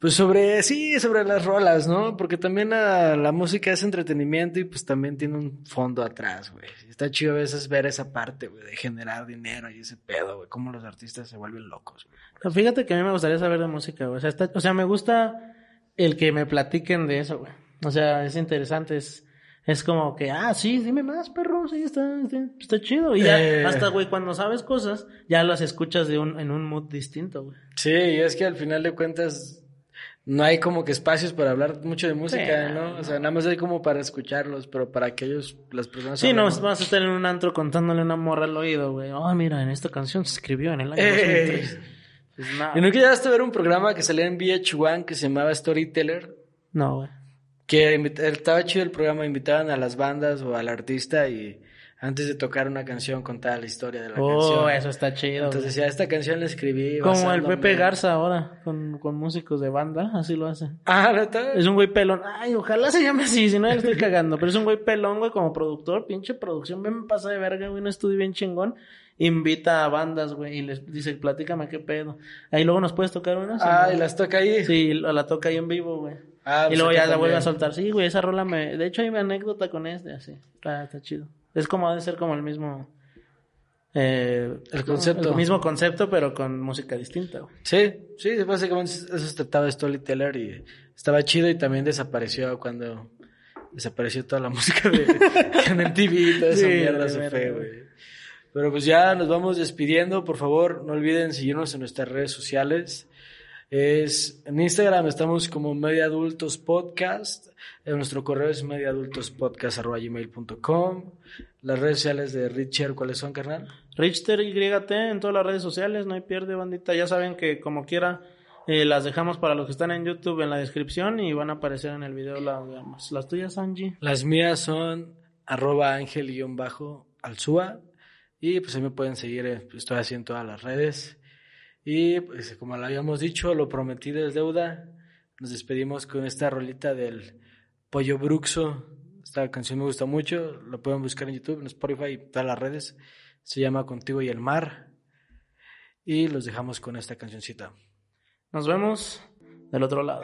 Pues sobre, sí, sobre las rolas, ¿no? Porque también la, la música es entretenimiento y pues también tiene un fondo atrás, güey. Está chido a veces ver esa parte, güey, de generar dinero y ese pedo, güey. Cómo los artistas se vuelven locos, güey. Fíjate que a mí me gustaría saber de música, güey. O sea, está- o sea, me gusta el que me platiquen de eso, güey. O sea, es interesante, es, es como que, ah, sí, dime más, perro, sí, está, está, está chido. Y ya, Eh. hasta, güey, cuando sabes cosas, ya las escuchas de un, en un mood distinto, güey. Sí, y es que al final de cuentas no hay como que espacios para hablar mucho de música, Sí, ¿no? O sea, nada más hay como para escucharlos, pero para que ellos, las personas... Sí, no, vas a estar en un antro contándole una morra al oído, güey. Oh, mira, en esta canción se escribió en el año Eh. 2003. Pues, no, ¿Y nunca llegaste a ver un programa que salía en VH1 que se llamaba Storyteller? no, güey. Que estaba chido el programa, invitaban a las bandas o al artista y antes de tocar una canción contaba la historia de la Oh, canción. eso está chido. Entonces decía, esta canción la escribí Como el Pepe Garza ahora, con, con músicos de banda, así lo hace. Ah, ¿neta? Es un güey pelón. Ay, ojalá se llame así, si no, ya estoy cagando. Pero es un güey pelón, güey, como productor. Pinche producción, bien me pasa de verga, güey. Un estudio bien chingón. Invita a bandas, güey, y les dice, platícame qué pedo. Ahí luego nos puedes tocar una. Ah, ¿no? y las toca ahí. Sí, la toca ahí en vivo, güey. Ah, y pues luego ya la vuelve a soltar. Sí, güey, esa rola me... De hecho, hay una anécdota con este, así. Está, está chido. Es como, debe ser como el mismo... Eh, El concepto. El mismo concepto, pero con música distinta, güey. Sí, sí, básicamente eso se trataba de Storyteller y estaba chido y también desapareció cuando desapareció toda la música de en MTV y toda esa Sí, mierda de se fue, güey. Pero pues ya nos vamos despidiendo, por favor, no olviden seguirnos en nuestras redes sociales. Es en Instagram estamos como Media Adultos Podcast, en nuestro correo es mediaadultospodcast@gmail.com. Las redes sociales de Richard, ¿cuáles son, carnal? Richter YT en todas las redes sociales, no hay pierde, bandita. Ya saben que como quiera eh, las dejamos para los que están en YouTube en la descripción y van a aparecer en el video las, digamos, las tuyas, Angie. Las mías son arroba ángel-alzúa y pues ahí me pueden seguir, eh, estoy así en todas las redes. Y pues como lo habíamos dicho, lo prometido es deuda. Nos despedimos con esta rolita del Pollo Bruxo. Esta canción me gusta mucho, lo pueden buscar en YouTube, en Spotify y todas las redes. Se llama Contigo y el Mar. Y los dejamos con esta cancioncita. Nos vemos del otro lado.